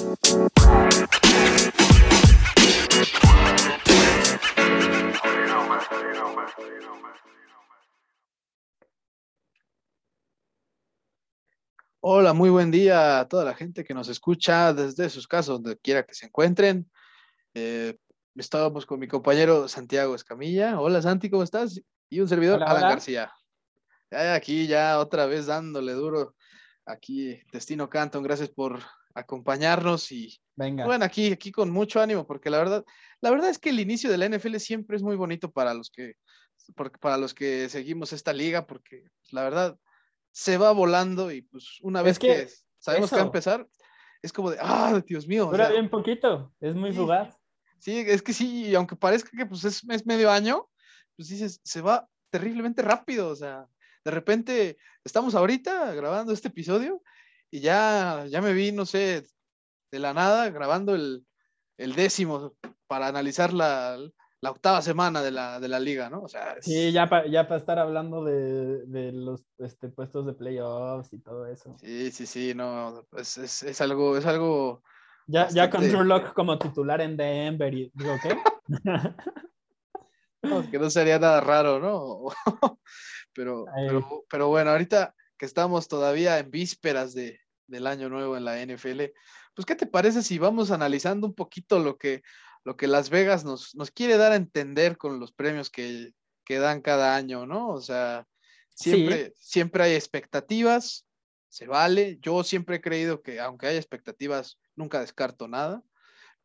Hola, muy buen día a toda la gente que nos escucha desde sus casas, donde quiera que se encuentren. Eh, estábamos con mi compañero Santiago Escamilla. Hola Santi, ¿cómo estás? Y un servidor, Hola, Alan hola. García. Ya aquí, ya otra vez dándole duro. Aquí, Destino Canton, gracias por acompañarnos y Venga. bueno, aquí, aquí con mucho ánimo, porque la verdad, la verdad es que el inicio de la NFL siempre es muy bonito para los que, para los que seguimos esta liga, porque pues, la verdad se va volando y pues una Es vez que que, sabemos que va a eso. empezar, es como de, ah, Dios mío. o Dura sea, bien poquito, es muy sí. fugaz. Sí, es que sí, y aunque parezca que pues es, es medio año, pues dices, se va terriblemente rápido, o sea, de repente estamos ahorita grabando este episodio y ya, ya me vi, no sé, de la nada grabando el, el décimo para analizar la, la octava semana de la, de la liga, ¿no? O sea, es- Sí, ya para ya pa estar hablando de, de los este, puestos de playoffs y todo eso. sí, sí, sí, no, es, es, es algo, es algo, Ya, ya con. Drew Lock como titular en Denver y digo, ¿qué? no, que no sería nada raro, ¿no? pero, pero, pero bueno, ahorita que estamos todavía en vísperas de, del año nuevo en la NFL, pues ¿qué te parece si vamos analizando un poquito lo que, lo que Las Vegas nos, nos quiere dar a entender con los premios que, que dan cada año, ¿no? O sea, Sí. siempre, siempre hay expectativas, se vale. Yo siempre he creído que aunque haya expectativas, nunca descarto nada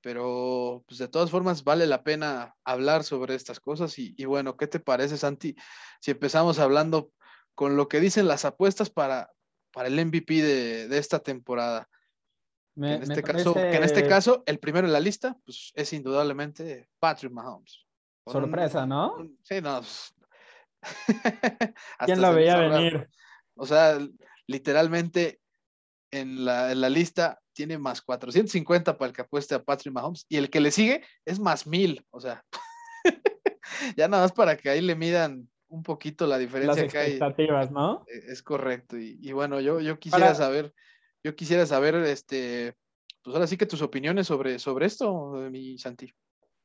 pero pues de todas formas vale la pena hablar sobre estas cosas y, y bueno, ¿qué te parece Santi si empezamos hablando con lo que dicen las apuestas para, para el MVP de, de esta temporada? Me, en, este caso, que en este caso, el primero en la lista, pues es indudablemente Patrick Mahomes. Con un- sorpresa, ¿no? un- sí, no. pues, ¿Quién me veía raro. venir? O sea, literalmente en la, en la lista tiene más 450 para el que apueste a Patrick Mahomes y el que le sigue es más 1000. O sea, ya nada más para que ahí le midan un poquito la Las diferencia que hay. expectativas, ¿no? eh, Es correcto. Y, y bueno, yo, yo quisiera Para- saber, yo quisiera saber, este, pues ahora sí que tus opiniones sobre, sobre esto, eh, mi Santi.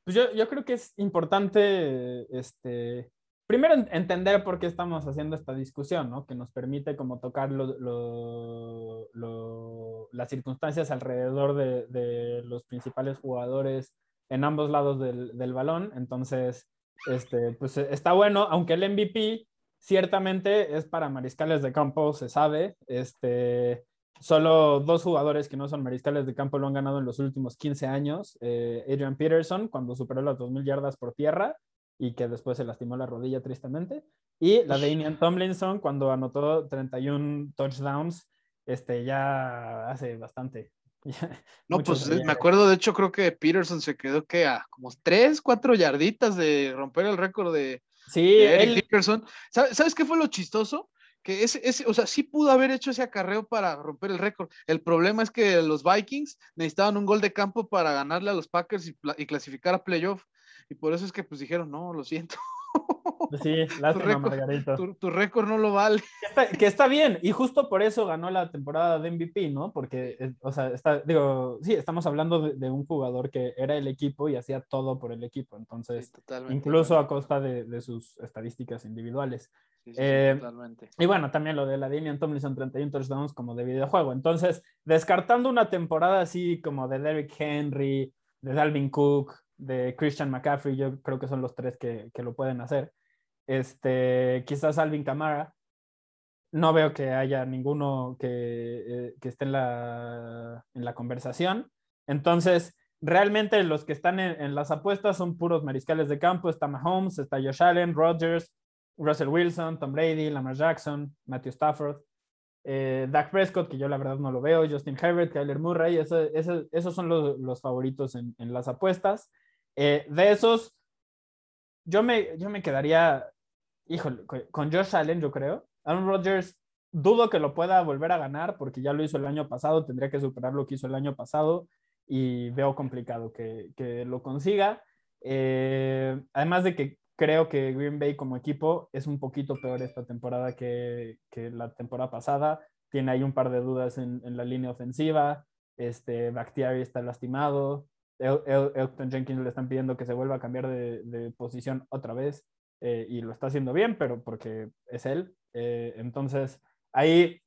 Pues yo, yo creo que es importante, este, primero en- entender por qué estamos haciendo esta discusión, ¿no? Que nos permite como tocar lo- lo- lo- las circunstancias alrededor de, de los principales jugadores en ambos lados del, del balón. Entonces, este, pues está bueno, aunque el MVP ciertamente es para mariscales de campo, se sabe. Este, solo dos jugadores que no son mariscales de campo lo han ganado en los últimos 15 años. Eh, Adrian Peterson, cuando superó las 2.000 yardas por tierra y que después se lastimó la rodilla tristemente. Y la de Ian Tomlinson, cuando anotó 31 touchdowns, este, ya hace bastante. No, pues eh, me acuerdo de hecho creo que Peterson se quedó que a como 3, 4 yarditas de romper el récord de, Sí, de Eric él, Dickerson. ¿Sabe- ¿Sabes qué fue lo chistoso? Que ese, ese, o sea, sí pudo haber hecho ese acarreo para romper el récord. El problema es que los Vikings necesitaban un gol de campo para ganarle a los Packers y clasificar a playoff. Y por eso es que pues dijeron, no, lo siento. pues sí, lástima, Margarito. tu, tu récord no lo vale. Que está, que está bien, y justo por eso ganó la temporada de MVP, ¿no? Porque, eh, o sea, está, digo, sí, estamos hablando de, de un jugador que era el equipo y hacía todo por el equipo, entonces, Sí, totalmente. incluso a costa de, de sus estadísticas individuales. Sí, sí, sí, eh, totalmente. Y bueno, también lo de la Damian Tomlinson, 31 touchdowns como de videojuego. Entonces, descartando una temporada así como de Derrick Henry, de Dalvin Cook, de Christian McCaffrey, yo creo que son los tres que, que lo pueden hacer. Este, quizás Alvin Kamara. No veo que haya ninguno que, eh, que esté en la, en la conversación. Entonces, realmente los que están en, en las apuestas son puros mariscales de campo. Está Mahomes, está Josh Allen, Rodgers, Russell Wilson, Tom Brady, Lamar Jackson, Matthew Stafford, eh, Dak Prescott, que yo la verdad no lo veo, Justin Herbert, Kyler Murray, eso- eso- esos son los, los favoritos en, en las apuestas. Eh, de esos, yo me, yo me quedaría, híjole, con, Josh Allen, yo creo. Aaron Rodgers, dudo que lo pueda volver a ganar porque ya lo hizo el año pasado, tendría que superar lo que hizo el año pasado y veo complicado que, que lo consiga. Eh, además de que creo que Green Bay como equipo es un poquito peor esta temporada que, que la temporada pasada. Tiene ahí un par de dudas en, en la línea ofensiva. este, Bakhtiari está lastimado, El- El- Elton Jenkins le están pidiendo que se vuelva a cambiar de, de posición otra vez eh, y lo está haciendo bien, pero porque es él. Eh, entonces, ahí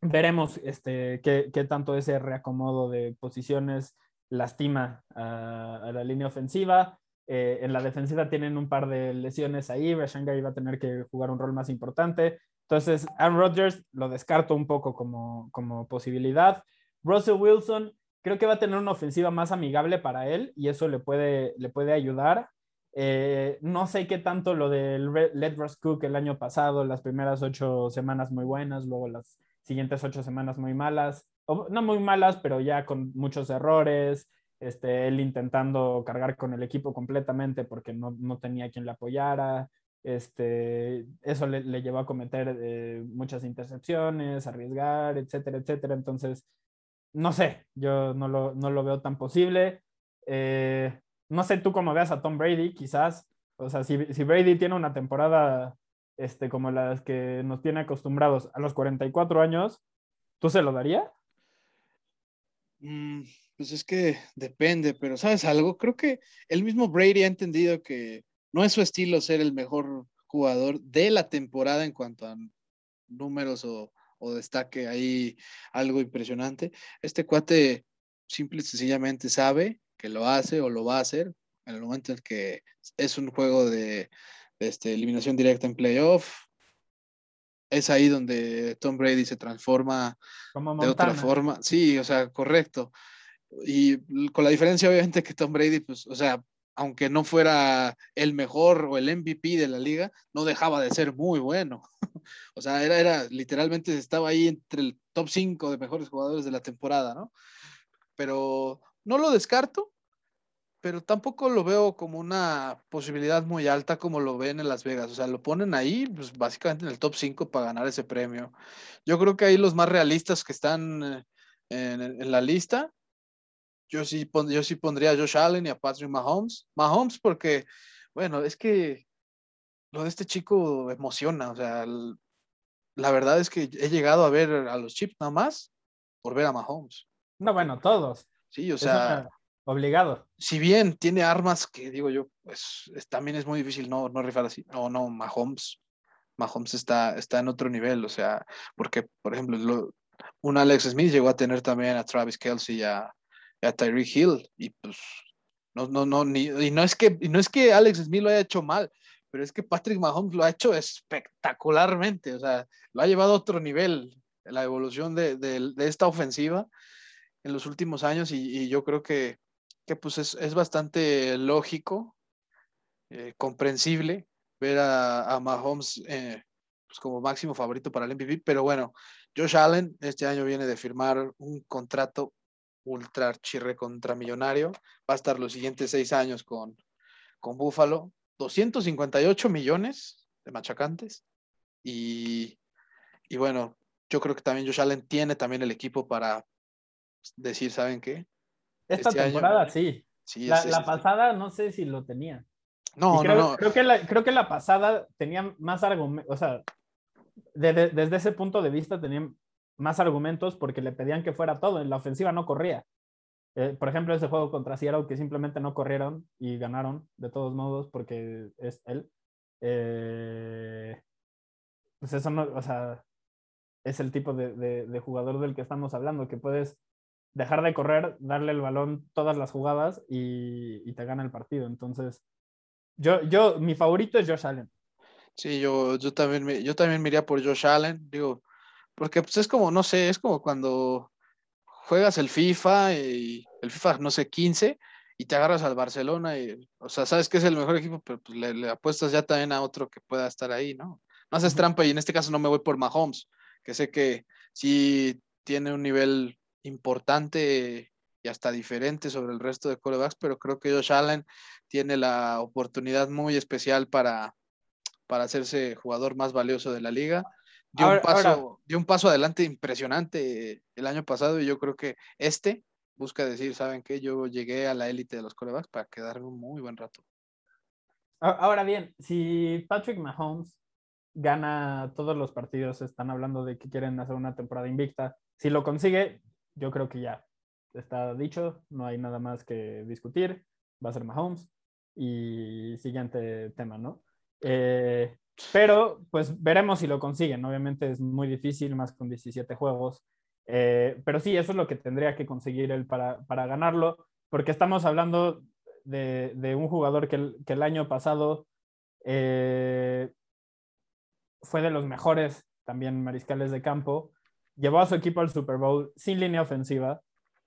veremos este, qué, qué tanto ese reacomodo de posiciones lastima a, a la línea ofensiva. Eh, en la defensiva tienen un par de lesiones ahí. Rashan Gary va a tener que jugar un rol más importante. Entonces, Aaron Rodgers lo descarto un poco como, como posibilidad. Russell Wilson creo que va a tener una ofensiva más amigable para él y eso le puede, le puede ayudar. Eh, no sé qué tanto lo del Let Russ Cook el año pasado, las primeras ocho semanas muy buenas, luego las siguientes ocho semanas muy malas, o, no muy malas, pero ya con muchos errores, este, él intentando cargar con el equipo completamente porque no, no tenía quien le apoyara. Este, eso le, le llevó a cometer eh, muchas intercepciones, arriesgar, etcétera, etcétera. Entonces, no sé, yo no lo, no lo veo tan posible. Eh, no sé tú cómo veas a Tom Brady, quizás. O sea, si, si Brady tiene una temporada este, como las que nos tiene acostumbrados a los 44 años, ¿tú se lo daría? Mm, pues es que depende, pero ¿sabes algo? Creo que el mismo Brady ha entendido que no es su estilo ser el mejor jugador de la temporada en cuanto a números o, o destaque ahí algo impresionante. Este cuate simple y sencillamente sabe que lo hace o lo va a hacer en el momento en que es un juego de, de este, eliminación directa en playoff. Es ahí donde Tom Brady se transforma Como de otra forma. Sí, o sea, correcto. Y con la diferencia, obviamente, que Tom Brady, pues, o sea, aunque no fuera el mejor o el MVP de la liga, no dejaba de ser muy bueno. o sea, era, era literalmente estaba ahí entre el top 5 de mejores jugadores de la temporada, ¿no? Pero no lo descarto, pero tampoco lo veo como una posibilidad muy alta como lo ven en Las Vegas. O sea, lo ponen ahí, pues básicamente en el top 5 para ganar ese premio. Yo creo que ahí los más realistas que están eh, en, en la lista, yo sí, pon- yo sí pondría a Josh Allen y a Patrick Mahomes. Mahomes porque, bueno, es que lo de este chico emociona. O sea, el- la verdad es que he llegado a ver a los Chips nada más por ver a Mahomes. No, bueno, todos. Sí, o sea, obligado. si bien tiene armas que digo yo, pues es- también es muy difícil no, no rifar así. No, no, Mahomes. Mahomes está, está en otro nivel, o sea, porque, por ejemplo, lo- un Alex Smith llegó a tener también a Travis Kelsey y a, a Tyreek Hill, y pues, no, no, no, ni, y no es que, y no es que Alex Smith lo haya hecho mal, pero es que Patrick Mahomes lo ha hecho espectacularmente, o sea, lo ha llevado a otro nivel, la evolución de, de- esta ofensiva en los últimos años, y, y yo creo que, que pues es, es bastante lógico, eh, comprensible ver a, a Mahomes eh, pues como máximo favorito para el MVP, pero bueno, Josh Allen este año viene de firmar un contrato ultra chirre contra millonario, va a estar los siguientes seis años con, con Buffalo, 258 millones de machacantes, y, y bueno, yo creo que también Josh Allen tiene también el equipo para decir, ¿saben qué? Esta Este año- temporada sí. Sí, La, pasada no sé si lo tenía. no, creo, no, no, Creo que, la, creo que la pasada tenía más argumentos, o sea, de- de- desde ese punto de vista tenían más argumentos porque le pedían que fuera todo. En la ofensiva no corría. Eh, por ejemplo, ese juego contra Seattle que simplemente no corrieron y ganaron de todos modos porque es él. Eh, pues eso no, o sea, es el tipo de, de- de jugador del que estamos hablando, que puedes dejar de correr, darle el balón todas las jugadas y, y te gana el partido. Entonces, yo, yo, mi favorito es Josh Allen. Sí, yo, yo también me, yo también me iría por Josh Allen, digo, porque pues es como, no sé, es como cuando juegas el FIFA y el FIFA, no sé, 15 y te agarras al Barcelona y, o sea, sabes que es el mejor equipo, pero pues le, le apuestas ya también a otro que pueda estar ahí, ¿no? No haces trampa y en este caso no me voy por Mahomes, que sé que sí tiene un nivel importante y hasta diferente sobre el resto de corebacks, pero creo que Josh Allen tiene la oportunidad muy especial para, para hacerse jugador más valioso de la liga. Dio, Ahora- un paso, ahora- dio un paso adelante impresionante el año pasado y yo creo que este busca decir, ¿saben qué? Yo llegué a la élite de los corebacks para quedarme un muy buen rato. A- Ahora bien, si Patrick Mahomes gana todos los partidos, están hablando de que quieren hacer una temporada invicta. Si lo consigue, yo creo que ya está dicho, no hay nada más que discutir, va a ser Mahomes. Y siguiente tema, ¿no? Eh, pero pues veremos si lo consiguen. Obviamente es muy difícil, más con 17 juegos. Eh, pero sí, eso es lo que tendría que conseguir él para, para ganarlo, porque estamos hablando de, de un jugador que el, que el año pasado eh, fue de los mejores también mariscales de campo, llevó a su equipo al Super Bowl sin línea ofensiva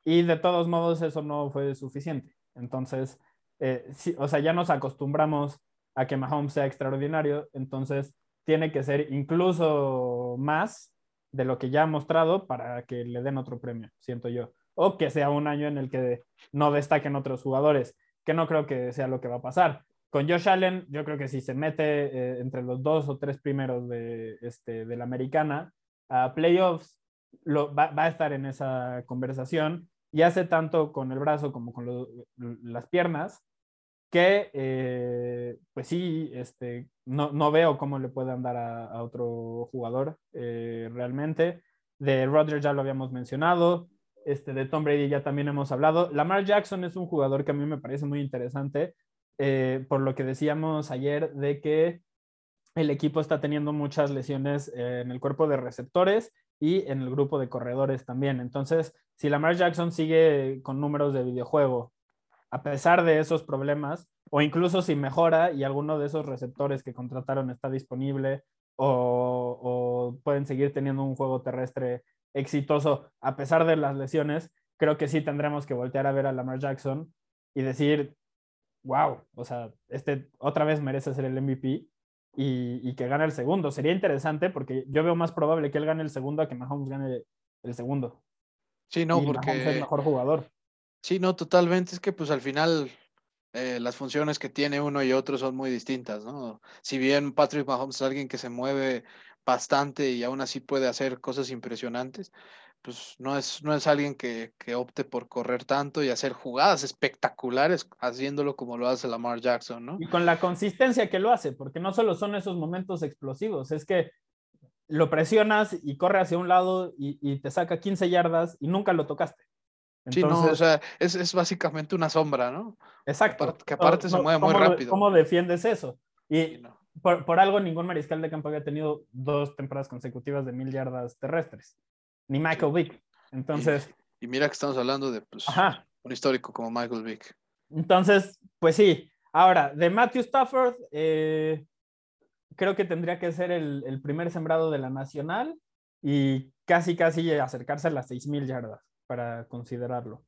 y de todos modos eso no fue suficiente. Entonces, eh, sí, o sea, ya nos acostumbramos a que Mahomes sea extraordinario, entonces tiene que ser incluso más de lo que ya ha mostrado para que le den otro premio, siento yo. O que sea un año en el que no destaquen otros jugadores, que no creo que sea lo que va a pasar. Con Josh Allen, yo creo que si se mete eh, entre los dos o tres primeros de, este, de la americana a playoffs, lo, va, a estar en esa conversación y hace tanto con el brazo como con las piernas que eh, pues sí, este, no, no, veo cómo le puedan dar a, otro jugador eh, realmente. De Rodgers ya lo habíamos mencionado, este, de Tom Brady ya también hemos hablado. Lamar Jackson es un jugador que a mí me parece muy interesante, eh, por lo que decíamos ayer de que el equipo está teniendo muchas lesiones en el cuerpo de receptores y en el grupo de corredores también. Entonces, si Lamar Jackson sigue con números de videojuego a pesar de esos problemas, o incluso si mejora y alguno de esos receptores que contrataron está disponible, o, o, pueden seguir teniendo un juego terrestre exitoso a pesar de las lesiones, creo que sí tendremos que voltear a ver a Lamar Jackson y decir, wow, o sea, este otra vez merece ser el MVP y, y, que gane el segundo. Sería interesante porque yo veo más probable que él gane el segundo a que Mahomes gane el segundo. Sí, no, y porque... Mahomes es mejor jugador. Sí, no, totalmente. Es que pues al final eh, las funciones que tiene uno y otro son muy distintas, ¿no? Si bien Patrick Mahomes es alguien que se mueve bastante y aún así puede hacer cosas impresionantes, pues no es, no es alguien que, que opte por correr tanto y hacer jugadas espectaculares haciéndolo como lo hace Lamar Jackson, ¿no? Y con la consistencia que lo hace, porque no solo son esos momentos explosivos, es que lo presionas y corre hacia un lado y, y te saca 15 yardas y nunca lo tocaste. Entonces, sí, no, o sea, es, es, básicamente una sombra, ¿no? Exacto. Que aparte no, se mueve muy ¿cómo, rápido. ¿Cómo defiendes eso? Y no. por, por, algo ningún mariscal de campo había tenido dos temporadas consecutivas de mil yardas terrestres, ni Michael Vick. Entonces, Y, y, mira que estamos hablando de pues, ajá. un histórico como Michael Vick. Entonces, pues sí. Ahora, de Matthew Stafford, eh, creo que tendría que ser el, el, primer sembrado de la Nacional y casi, casi acercarse a las seis mil yardas para considerarlo.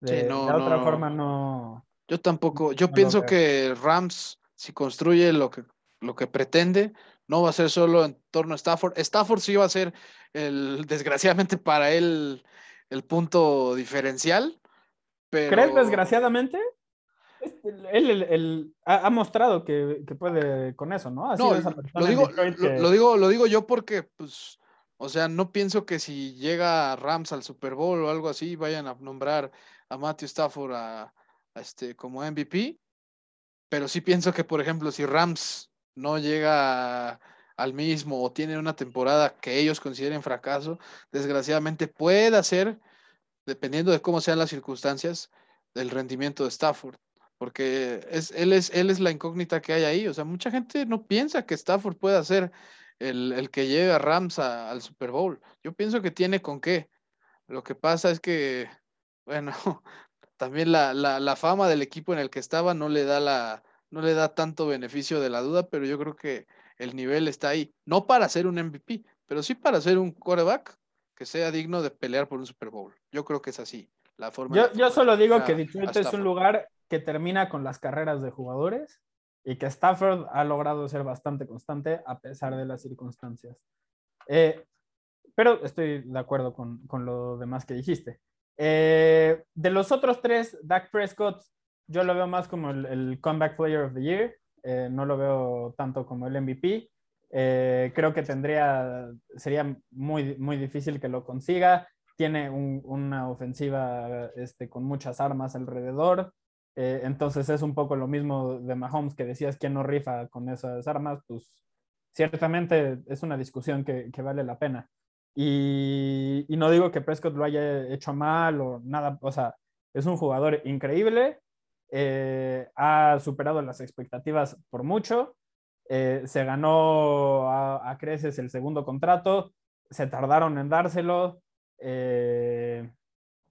De, sí, no, de otra no, forma, no. Yo tampoco. Yo no pienso que Rams, si construye lo que, lo que pretende, no va a ser solo en torno a Stafford. Stafford sí va a ser, el, desgraciadamente para él, el punto diferencial. Pero... ¿Crees desgraciadamente? Él, él, él ha, ha, mostrado que, que, puede con eso, ¿no? no lo, digo, lo, que... lo, digo, lo digo yo porque, pues, o sea, no pienso que si llega Rams al Super Bowl o algo así, vayan a nombrar a Matthew Stafford a, este, como MVP. Pero sí pienso que, por ejemplo, si Rams no llega al mismo o tiene una temporada que ellos consideren fracaso, desgraciadamente puede ser, dependiendo de cómo sean las circunstancias, del rendimiento de Stafford. Porque es, él, es, él es la incógnita que hay ahí. O sea, mucha gente no piensa que Stafford pueda ser el, el que lleve a Rams a, al Super Bowl. Yo pienso que tiene con qué. Lo que pasa es que, bueno, también la, la, la, fama del equipo en el que estaba no le da la, no le da tanto beneficio de la duda, pero yo creo que el nivel está ahí. No para ser un MVP, pero sí para ser un quarterback que sea digno de pelear por un Super Bowl. Yo creo que es así. La forma yo, yo solo digo que Detroit es un lugar que termina con las carreras de jugadores y que Stafford ha logrado ser bastante constante a pesar de las circunstancias. Eh, pero estoy de acuerdo con, con, lo demás que dijiste. Eh, de los otros tres, Dak Prescott, yo lo veo más como el, el Comeback Player of the Year, eh, no lo veo tanto como el MVP. Eh, creo que tendría, sería muy, muy difícil que lo consiga. Tiene un, una ofensiva este, con muchas armas alrededor. Eh, entonces es un poco lo mismo de Mahomes que decías quién no rifa con esas armas, pues ciertamente es una discusión que, que vale la pena. Y, no digo que Prescott lo haya hecho mal o nada, o sea, es un jugador increíble, eh, ha superado las expectativas por mucho, eh, se ganó a, creces el segundo contrato, se tardaron en dárselo,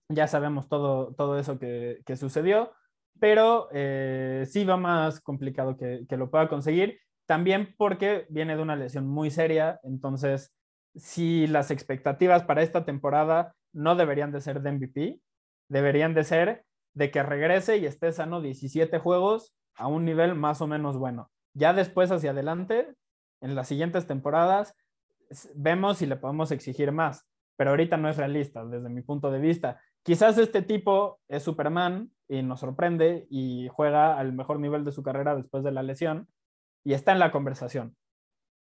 ya sabemos todo, todo eso que, que sucedió, pero eh, sí va más complicado que, que, lo pueda conseguir, también porque viene de una lesión muy seria, entonces si las expectativas para esta temporada no deberían de ser de MVP, deberían de ser de que regrese y esté sano 17 juegos a un nivel más o menos bueno. Ya después hacia adelante, en las siguientes temporadas, vemos si le podemos exigir más, pero ahorita no es realista desde mi punto de vista. Quizás este tipo es Superman y nos sorprende y juega al mejor nivel de su carrera después de la lesión y está en la conversación.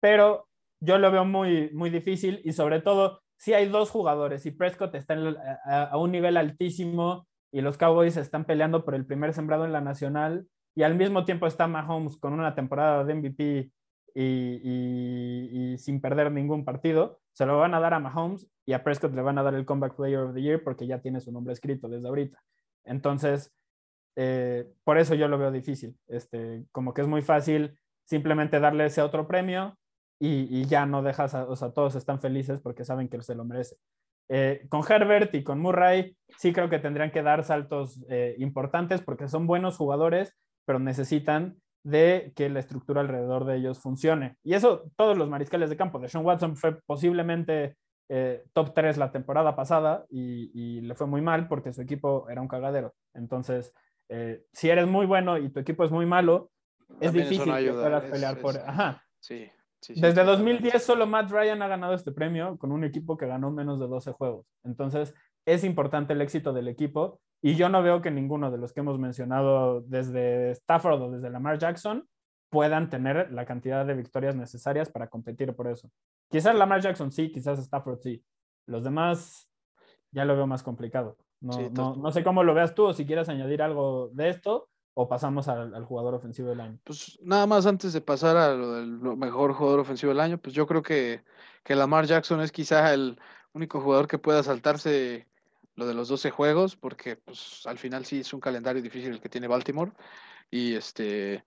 Pero yo lo veo muy, muy difícil y sobre todo si hay dos jugadores y Prescott está en, a, un nivel altísimo y los Cowboys están peleando por el primer sembrado en la nacional y al mismo tiempo está Mahomes con una temporada de MVP y, sin perder ningún partido, se lo van a dar a Mahomes y a Prescott le van a dar el Comeback Player of the Year porque ya tiene su nombre escrito desde ahorita. Entonces, eh, por eso yo lo veo difícil. Este, como que es muy fácil simplemente darle ese otro premio y, y ya no dejas, a, o sea, todos están felices porque saben que se lo merece. Eh, con Herbert y con Murray sí creo que tendrían que dar saltos eh, importantes porque son buenos jugadores, pero necesitan de que la estructura alrededor de ellos funcione. Y eso todos los mariscales de campo. De Sean Watson fue posiblemente eh, top 3 la temporada pasada y, y, le fue muy mal porque su equipo era un cagadero. Entonces, eh, si eres muy bueno y tu equipo es muy malo, es También difícil que puedas pelear es, por... es, Ajá. Sí, sí, sí, Desde sí, 2010 solo Matt Ryan ha ganado este premio con un equipo que ganó menos de 12 juegos. Entonces, es importante el éxito del equipo y yo no veo que ninguno de los que hemos mencionado desde Stafford o desde Lamar Jackson puedan tener la cantidad de victorias necesarias para competir por eso. Quizás Lamar Jackson sí, quizás Stafford sí. Los demás ya lo veo más complicado. No, Sí, no, no sé cómo lo veas tú o si quieres añadir algo de esto o pasamos al, al jugador ofensivo del año. Pues nada más antes de pasar a lo del lo mejor jugador ofensivo del año, pues yo creo que, que Lamar Jackson es quizá el único jugador que pueda saltarse lo de los 12 juegos, porque pues al final sí es un calendario difícil el que tiene Baltimore. Y este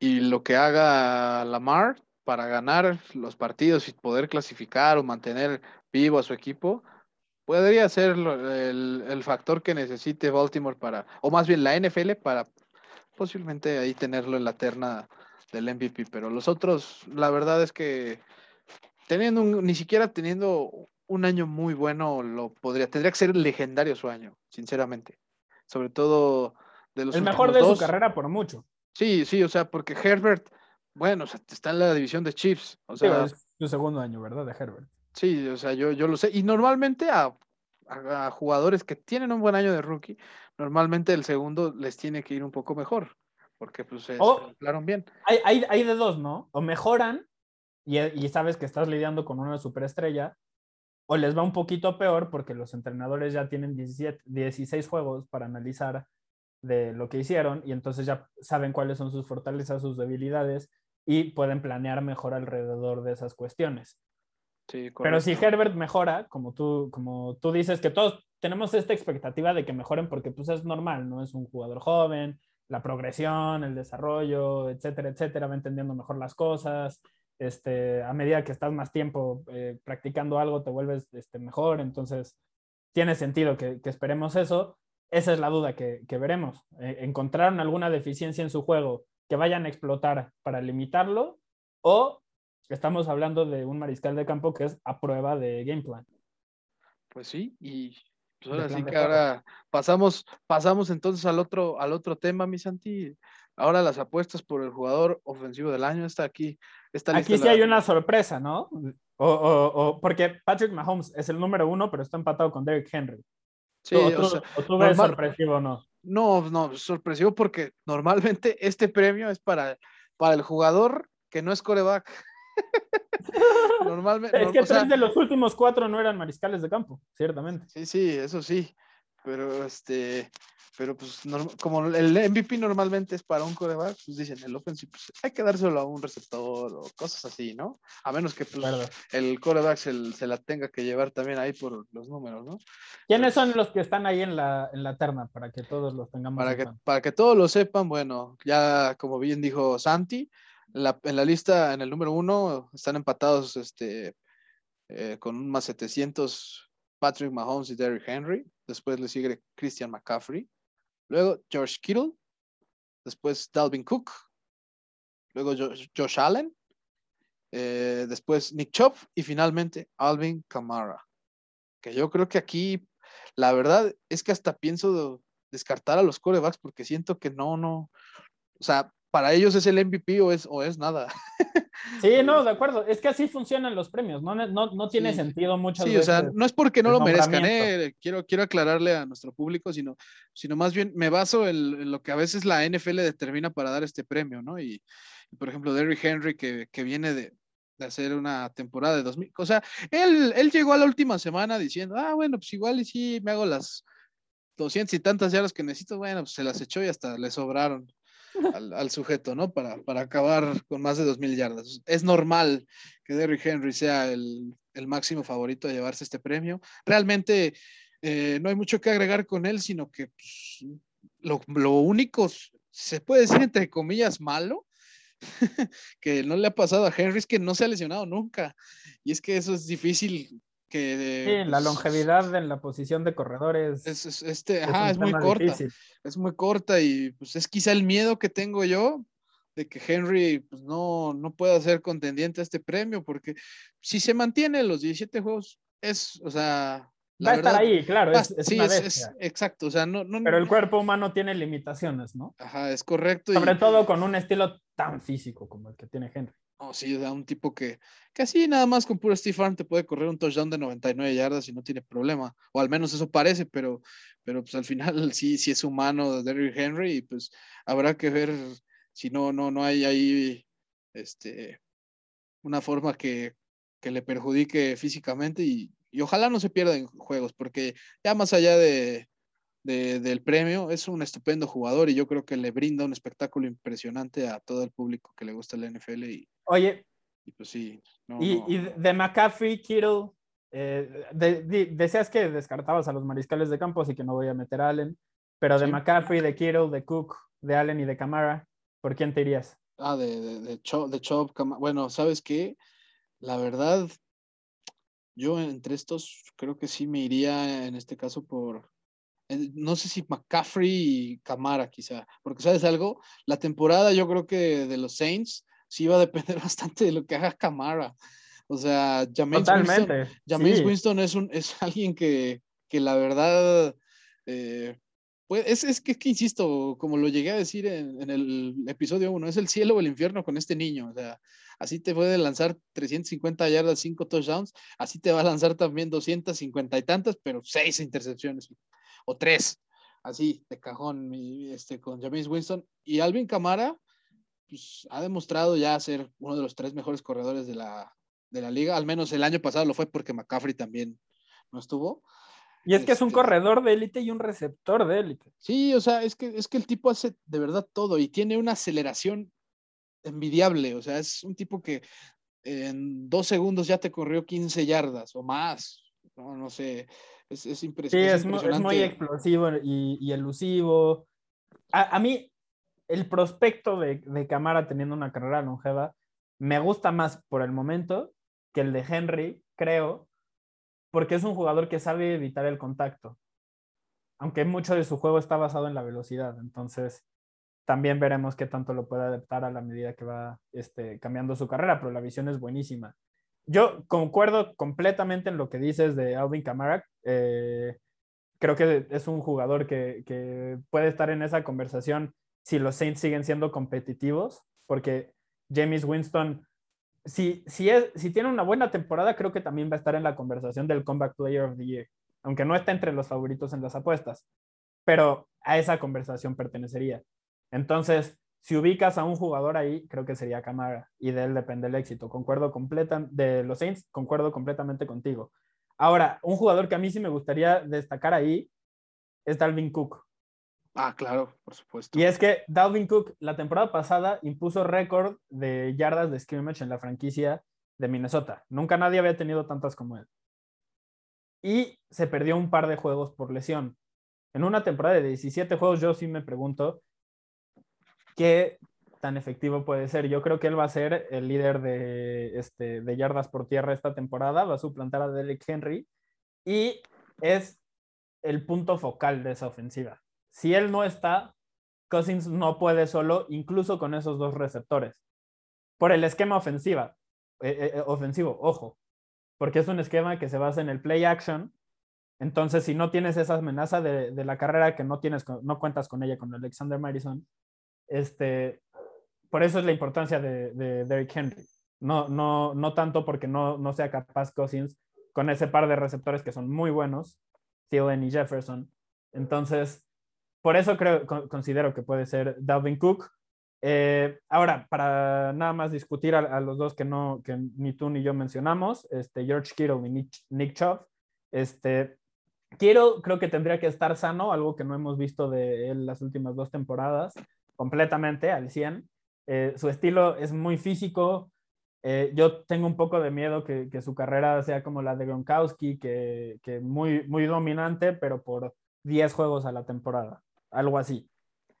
y lo que haga Lamar para ganar los partidos y poder clasificar o mantener vivo a su equipo, podría ser el, el factor que necesite Baltimore para, o más bien la NFL para posiblemente ahí tenerlo en la terna del MVP, pero los otros, la verdad es que teniendo un, ni siquiera teniendo un año muy bueno, lo podría, tendría que ser legendario su año, sinceramente. Sobre todo de los El mejor de dos. su carrera por mucho. Sí, sí, o sea, porque Herbert, bueno, o sea, está en la división de Chiefs, o sea, es su segundo año, ¿verdad? De Herbert. sí, o sea, yo, yo lo sé. Y normalmente a, a- a jugadores que tienen un buen año de rookie, normalmente el segundo les tiene que ir un poco mejor, porque pues se O- acoplaron bien. Hay, hay, hay de dos, ¿no? O mejoran y, y sabes que estás lidiando con una superestrella, o les va un poquito peor porque los entrenadores ya tienen 17, 16 juegos para analizar de lo que hicieron y entonces ya saben cuáles son sus fortalezas, sus debilidades y pueden planear mejor alrededor de esas cuestiones. Sí, Pero si. Herbert mejora, como tú, como tú dices, que todos tenemos esta expectativa de que mejoren porque pues es normal, ¿no? Es un jugador joven, la progresión, el desarrollo, etcétera, etcétera, va entendiendo mejor las cosas. Este, a medida que estás más tiempo eh, practicando algo, te vuelves este, mejor. Entonces, tiene sentido que, que esperemos eso. Esa es la duda que, que veremos. Eh, ¿Encontraron alguna deficiencia en su juego que vayan a explotar para limitarlo? ¿O estamos hablando de un mariscal de campo que es a prueba de game plan? Pues sí, y pues ahora sí que ahora pasamos, pasamos entonces al otro, al otro tema, mi Santi. Ahora las apuestas por el jugador ofensivo del año está aquí. Aquí sí la- hay una sorpresa, ¿no? O, o- o- porque Patrick Mahomes es el número uno, pero está empatado con Derrick Henry. Sí, o, o tú, sea, o tú ves normal- sorpresivo o no. No, no, sorpresivo porque normalmente este premio es para, para el jugador que no es coreback. Normalmente, Es que sea, tres de los últimos cuatro no eran mariscales de campo, ciertamente. sí, sí, eso sí, pero este, pero pues como el MVP normalmente es para un coreback, pues dicen el offensive, pues hay que dárselo a un receptor o cosas así, ¿no? A menos que pues, el coreback se, la tenga que llevar también ahí por los números, ¿no? ¿Quiénes son los que están ahí en la, en la terna para que todos los tengamos? Para que, para que todos lo sepan, bueno, ya como bien dijo Santi, en la lista, en el número uno, están empatados este, eh, con un más 700 Patrick Mahomes y Derrick Henry. Después le sigue Christian McCaffrey. Luego George Kittle, después Dalvin Cook, luego Josh, Allen, eh, después Nick Chubb y finalmente Alvin Kamara. Que yo creo que aquí, la verdad es que hasta pienso descartar a los corebacks porque siento que no, no, o sea, para ellos es el MVP o es, o es nada. Sí, no, de acuerdo. Es que así funcionan los premios, no, no, tiene sentido muchas sí, o sea, no es porque no lo merezcan, ¿eh? quiero, quiero aclararle a nuestro público, sino, sino más bien me baso en, lo que a veces la NFL determina para dar este premio, ¿no? Y, por ejemplo, Derrick Henry, que, viene de, hacer una temporada de 2000, o sea, él, él llegó a la última semana diciendo, ah, bueno, pues igual y sí, me hago las 200 y tantas yardas que necesito, bueno, pues se las echó y hasta le sobraron al, sujeto, ¿no? Para, acabar con más de 2.000 yardas. Es normal que Derrick Henry sea el, máximo favorito a llevarse este premio. Realmente eh, no hay mucho que agregar con él, sino que pues, lo, lo, único, se puede decir entre comillas, malo, que no le ha pasado a Henry es que no se ha lesionado nunca. Y es que eso es difícil que... Sí, la pues, longevidad en la posición de corredores. Es, este, es muy corta. Es muy corta y pues es quizá el miedo que tengo yo de que Henry pues, no, no pueda ser contendiente a este premio, porque si se mantiene los 17 juegos, es, o sea... Va a estar ahí, claro. Es, sí, es, exacto. O sea, no, no, Pero el cuerpo humano tiene limitaciones, ¿no? Ajá, es correcto. Sobre todo con un estilo tan físico como el que tiene Henry. Oh, sí, da un tipo que casi nada más con puro Steve Arm te puede correr un touchdown de 99 yardas y no tiene problema. O al menos eso parece, pero, pero pues al final sí, sí es humano Derrick Henry y pues habrá que ver si no, no, no hay ahí este, una forma que, que le perjudique físicamente y, y ojalá no se pierda en juegos, porque ya más allá de, del premio. Es un estupendo jugador y yo creo que le brinda un espectáculo impresionante a todo el público que le gusta el NFL. Y, Oye, y pues sí. y, de McCaffrey, Kittle, eh, decías que descartabas a los mariscales de campo, así que no voy a meter a Allen, pero de McCaffrey, de Kittle, de Cook, de Allen y de Camara, ¿por quién te irías? Ah, de, de, de Chop, de Chop bueno, ¿sabes qué? La verdad, yo entre estos creo que sí me iría en este caso por, no sé si McCaffrey y Camara quizá, porque sabes algo, la temporada yo creo que de los Saints sí va a depender bastante de lo que haga Camara. O sea, James Winston, Winston es, un, es alguien que, que la verdad, eh, pues, es, es, que, insisto, como lo llegué a decir en, en el episodio 1, es el cielo o el infierno con este niño. O sea, así te puede lanzar 350 yardas, 5 touchdowns, así te va a lanzar también 250 y tantas, pero 6 intercepciones o tres, así de cajón, este, con James Winston. Y Alvin Camara, pues ha demostrado ya ser uno de los tres mejores corredores de la, de la liga, al menos el año pasado lo fue porque McCaffrey también no estuvo. Y es que es un este corredor de élite y un receptor de élite. Sí, o sea, es que, es que el tipo hace de verdad todo y tiene una aceleración envidiable. O sea, es un tipo que en dos segundos ya te corrió 15 yardas o más. No, no sé. Es. Sí, es, muy explosivo y, elusivo. A, mí, el prospecto de, de Camara teniendo una carrera longeva me gusta más por el momento que el de Henry, creo, porque es un jugador que sabe evitar el contacto. Aunque mucho de su juego está basado en la velocidad. Entonces, también veremos qué tanto lo puede adaptar a la medida que va este, cambiando su carrera, pero la visión es buenísima yo concuerdo completamente en lo que dices de Alvin Kamara. Eh, creo que es un jugador que, puede estar en esa conversación si los Saints siguen siendo competitivos, porque James Winston, si, si, tiene una buena temporada, creo que también va a estar en la conversación del Comeback Player of the Year, aunque no está entre los favoritos en las apuestas, pero a esa conversación pertenecería. Entonces, si ubicas a un jugador ahí, creo que sería Camara y de él depende el éxito. Concuerdo completa de los Saints, concuerdo completamente contigo. Ahora, un jugador que a mí sí me gustaría destacar ahí es Dalvin Cook. Ah, claro, por supuesto. Y es que Dalvin Cook la temporada pasada impuso récord de yardas de scrimmage en la franquicia de Minnesota. Nunca nadie había tenido tantas como él. Y se perdió un par de juegos por lesión. En una temporada de 17 juegos yo sí me pregunto qué tan efectivo puede ser. Yo creo que él va a ser el líder de, este, de yardas por tierra esta temporada, va a suplantar a Derek Henry y es el punto focal de esa ofensiva. Si él no está, Cousins no puede solo, incluso con esos dos receptores. Por el esquema ofensiva, eh, eh, ofensivo, ojo, porque es un esquema que se basa en el play action. Entonces, si no tienes esa amenaza de, de la carrera que no tienes, no cuentas con ella con Alexander Madison, este, por eso es la importancia de, de Derrick Henry. No, no, no tanto porque no, no sea capaz Cousins con ese par de receptores que son muy buenos, Thielen y Jefferson. Entonces, por eso creo, considero que puede ser Dalvin Cook. Eh, ahora, para nada más discutir a, los dos que, no, que ni tú ni yo mencionamos, este, George Kittle y Nick, Nick Chubb, este, Kittle creo que tendría que estar sano, algo que no hemos visto de él las últimas dos temporadas, completamente al 100. Eh, su estilo es muy físico. Eh, yo tengo un poco de miedo que, su carrera sea como la de Gronkowski, que, que, muy, muy dominante, pero por 10 juegos a la temporada, algo así.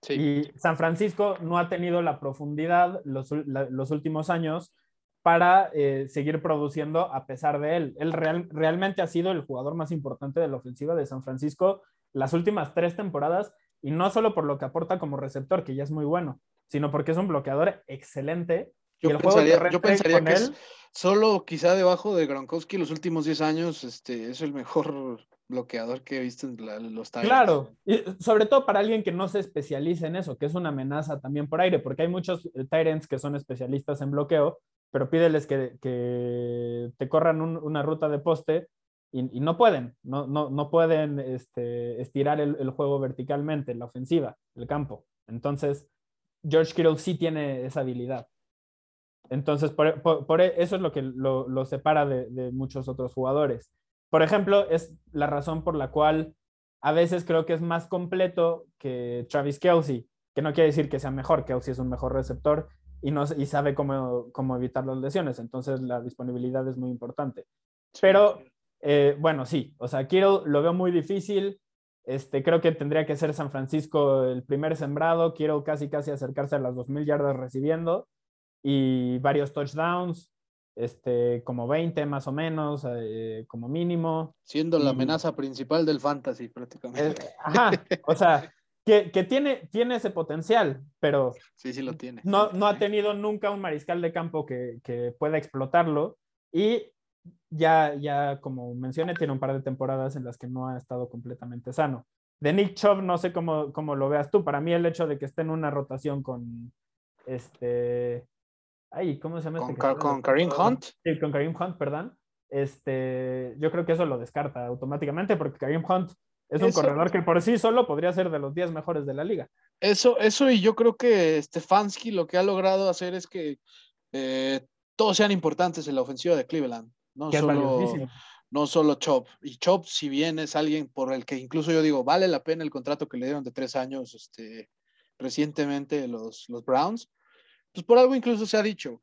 Y San Francisco no ha tenido la profundidad los, los últimos años para eh, seguir produciendo a pesar de él. Él realmente ha sido el jugador más importante de la ofensiva de San Francisco las últimas tres temporadas y no solo por lo que aporta como receptor, que ya es muy bueno, sino porque es un bloqueador excelente. Yo y el pensaría, yo pensaría que es solo quizá debajo de Gronkowski los últimos 10 años este, es el mejor bloqueador que he visto en los Tyrants. Claro, y sobre todo para alguien que no se especializa en eso, que es una amenaza también por aire, porque hay muchos eh, Tyrants que son especialistas en bloqueo, pero pídeles que, que te corran una ruta de poste y, no pueden, no, no, no pueden este, estirar el, el, juego verticalmente, la ofensiva, el campo. Entonces, George Kittle sí tiene esa habilidad. Entonces, por, e, eso es lo que lo, separa de, muchos otros jugadores. Por ejemplo, es la razón por la cual a veces creo que es más completo que Travis Kelsey, que no quiere decir que sea mejor, Kelsey es un mejor receptor y, no, y sabe cómo, cómo evitar las lesiones, entonces la disponibilidad es muy importante. Pero, eh, bueno, sí, o sea, Kittle lo veo muy difícil, este, creo que tendría que ser San Francisco el primer sembrado. Quiero casi casi acercarse a las 2.000 yardas recibiendo y varios touchdowns, este, como 20 más o menos, eh, como mínimo. Siendo la amenaza principal del fantasy prácticamente. ajá, o sea, que, que, tiene, tiene ese potencial, pero sí, sí lo tiene. No, no ha tenido nunca un mariscal de campo que, que pueda explotarlo y ya, ya como mencioné, tiene un par de temporadas en las que no ha estado completamente sano. De Nick Chubb, no sé cómo, cómo lo veas tú. Para mí, el hecho de que esté en una rotación con este. Ay, ¿cómo se llama? Con, este con Kareem Hunt. Sí, con Kareem Hunt, perdón. Este, yo creo que eso lo descarta automáticamente porque Kareem Hunt es un corredor que por sí solo podría ser de los 10 mejores de la liga. Eso, eso, y yo creo que Stefanski lo que ha logrado hacer es que eh, todos sean importantes en la ofensiva de Cleveland. No solo, no solo Chop. Y Chop, si bien es alguien por el que incluso yo digo, vale la pena el contrato que le dieron de tres años este, recientemente los, los Browns, pues por algo incluso se ha dicho,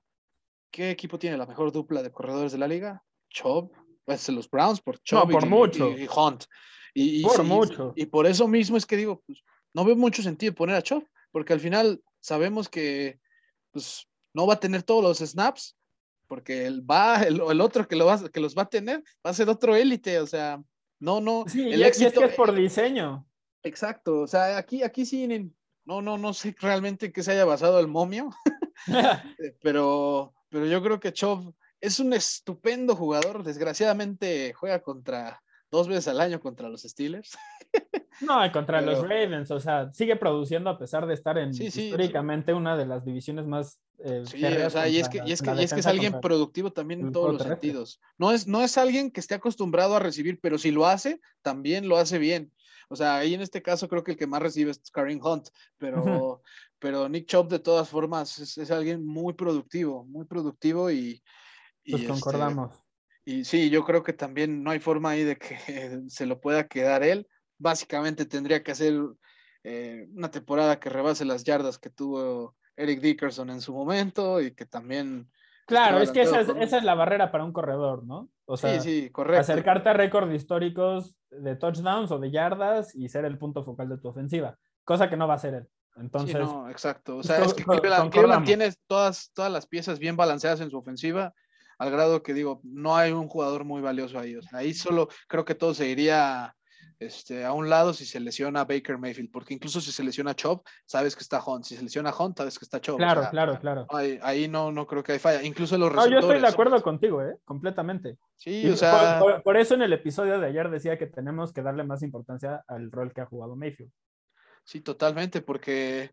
¿qué equipo tiene la mejor dupla de corredores de la liga? Chop, pues los Browns por Chop por y, mucho. y, Hunt. Y, por mucho. Y, por eso mismo es que digo, pues, no veo mucho sentido poner a Chop, porque al final sabemos que pues, no va a tener todos los snaps, porque el, va, el, el otro que, lo va, que los va a tener va a ser otro élite, o sea, no, no. Sí, el éxito, es que es por diseño. Exacto, o sea, aquí, aquí sí, no, no, no sé realmente qué se haya basado el momio, pero, pero yo creo que Chov es un estupendo jugador, desgraciadamente juega contra dos veces al año contra los Steelers. No, contra los Ravens, o sea, sigue produciendo a pesar de estar en históricamente una de las divisiones más. Eh, sí, o sea, y es que, y es que, y es, que es alguien productivo también en todos los sentidos. No es, no es alguien que esté acostumbrado a recibir, pero si lo hace, también lo hace bien. O sea, ahí en este caso creo que el que más recibe es Kareem Hunt, pero, pero Nick Chop de todas formas es, alguien muy productivo, muy productivo y. pues este, concordamos. y sí, yo creo que también no hay forma ahí de que se lo pueda quedar él básicamente tendría que hacer eh, una temporada que rebase las yardas que tuvo Eric Dickerson en su momento y que también... Claro, es que esa es, esa es, la barrera para un corredor, ¿no? O sea, sí, sí, correcto. acercarte a récords históricos de touchdowns o de yardas y ser el punto focal de tu ofensiva, cosa que no va a ser él. Entonces, sí, no, exacto. O sea, es que Cleveland, tiene todas, todas las piezas bien balanceadas en su ofensiva, al grado que digo, no hay un jugador muy valioso ahí. O sea, ahí solo creo que todo se iría este, a un lado si se lesiona Baker Mayfield, porque incluso si se lesiona Chop, sabes que está Hunt. Si se lesiona Hunt, sabes que está Chop. Claro, claro, claro. Ahí, no, no creo que hay falla. Incluso los receptores. No, yo estoy de acuerdo contigo, ¿eh? Completamente. Sí, o sea. Por, eso en el episodio de ayer decía que tenemos que darle más importancia al rol que ha jugado Mayfield. Sí, totalmente, porque,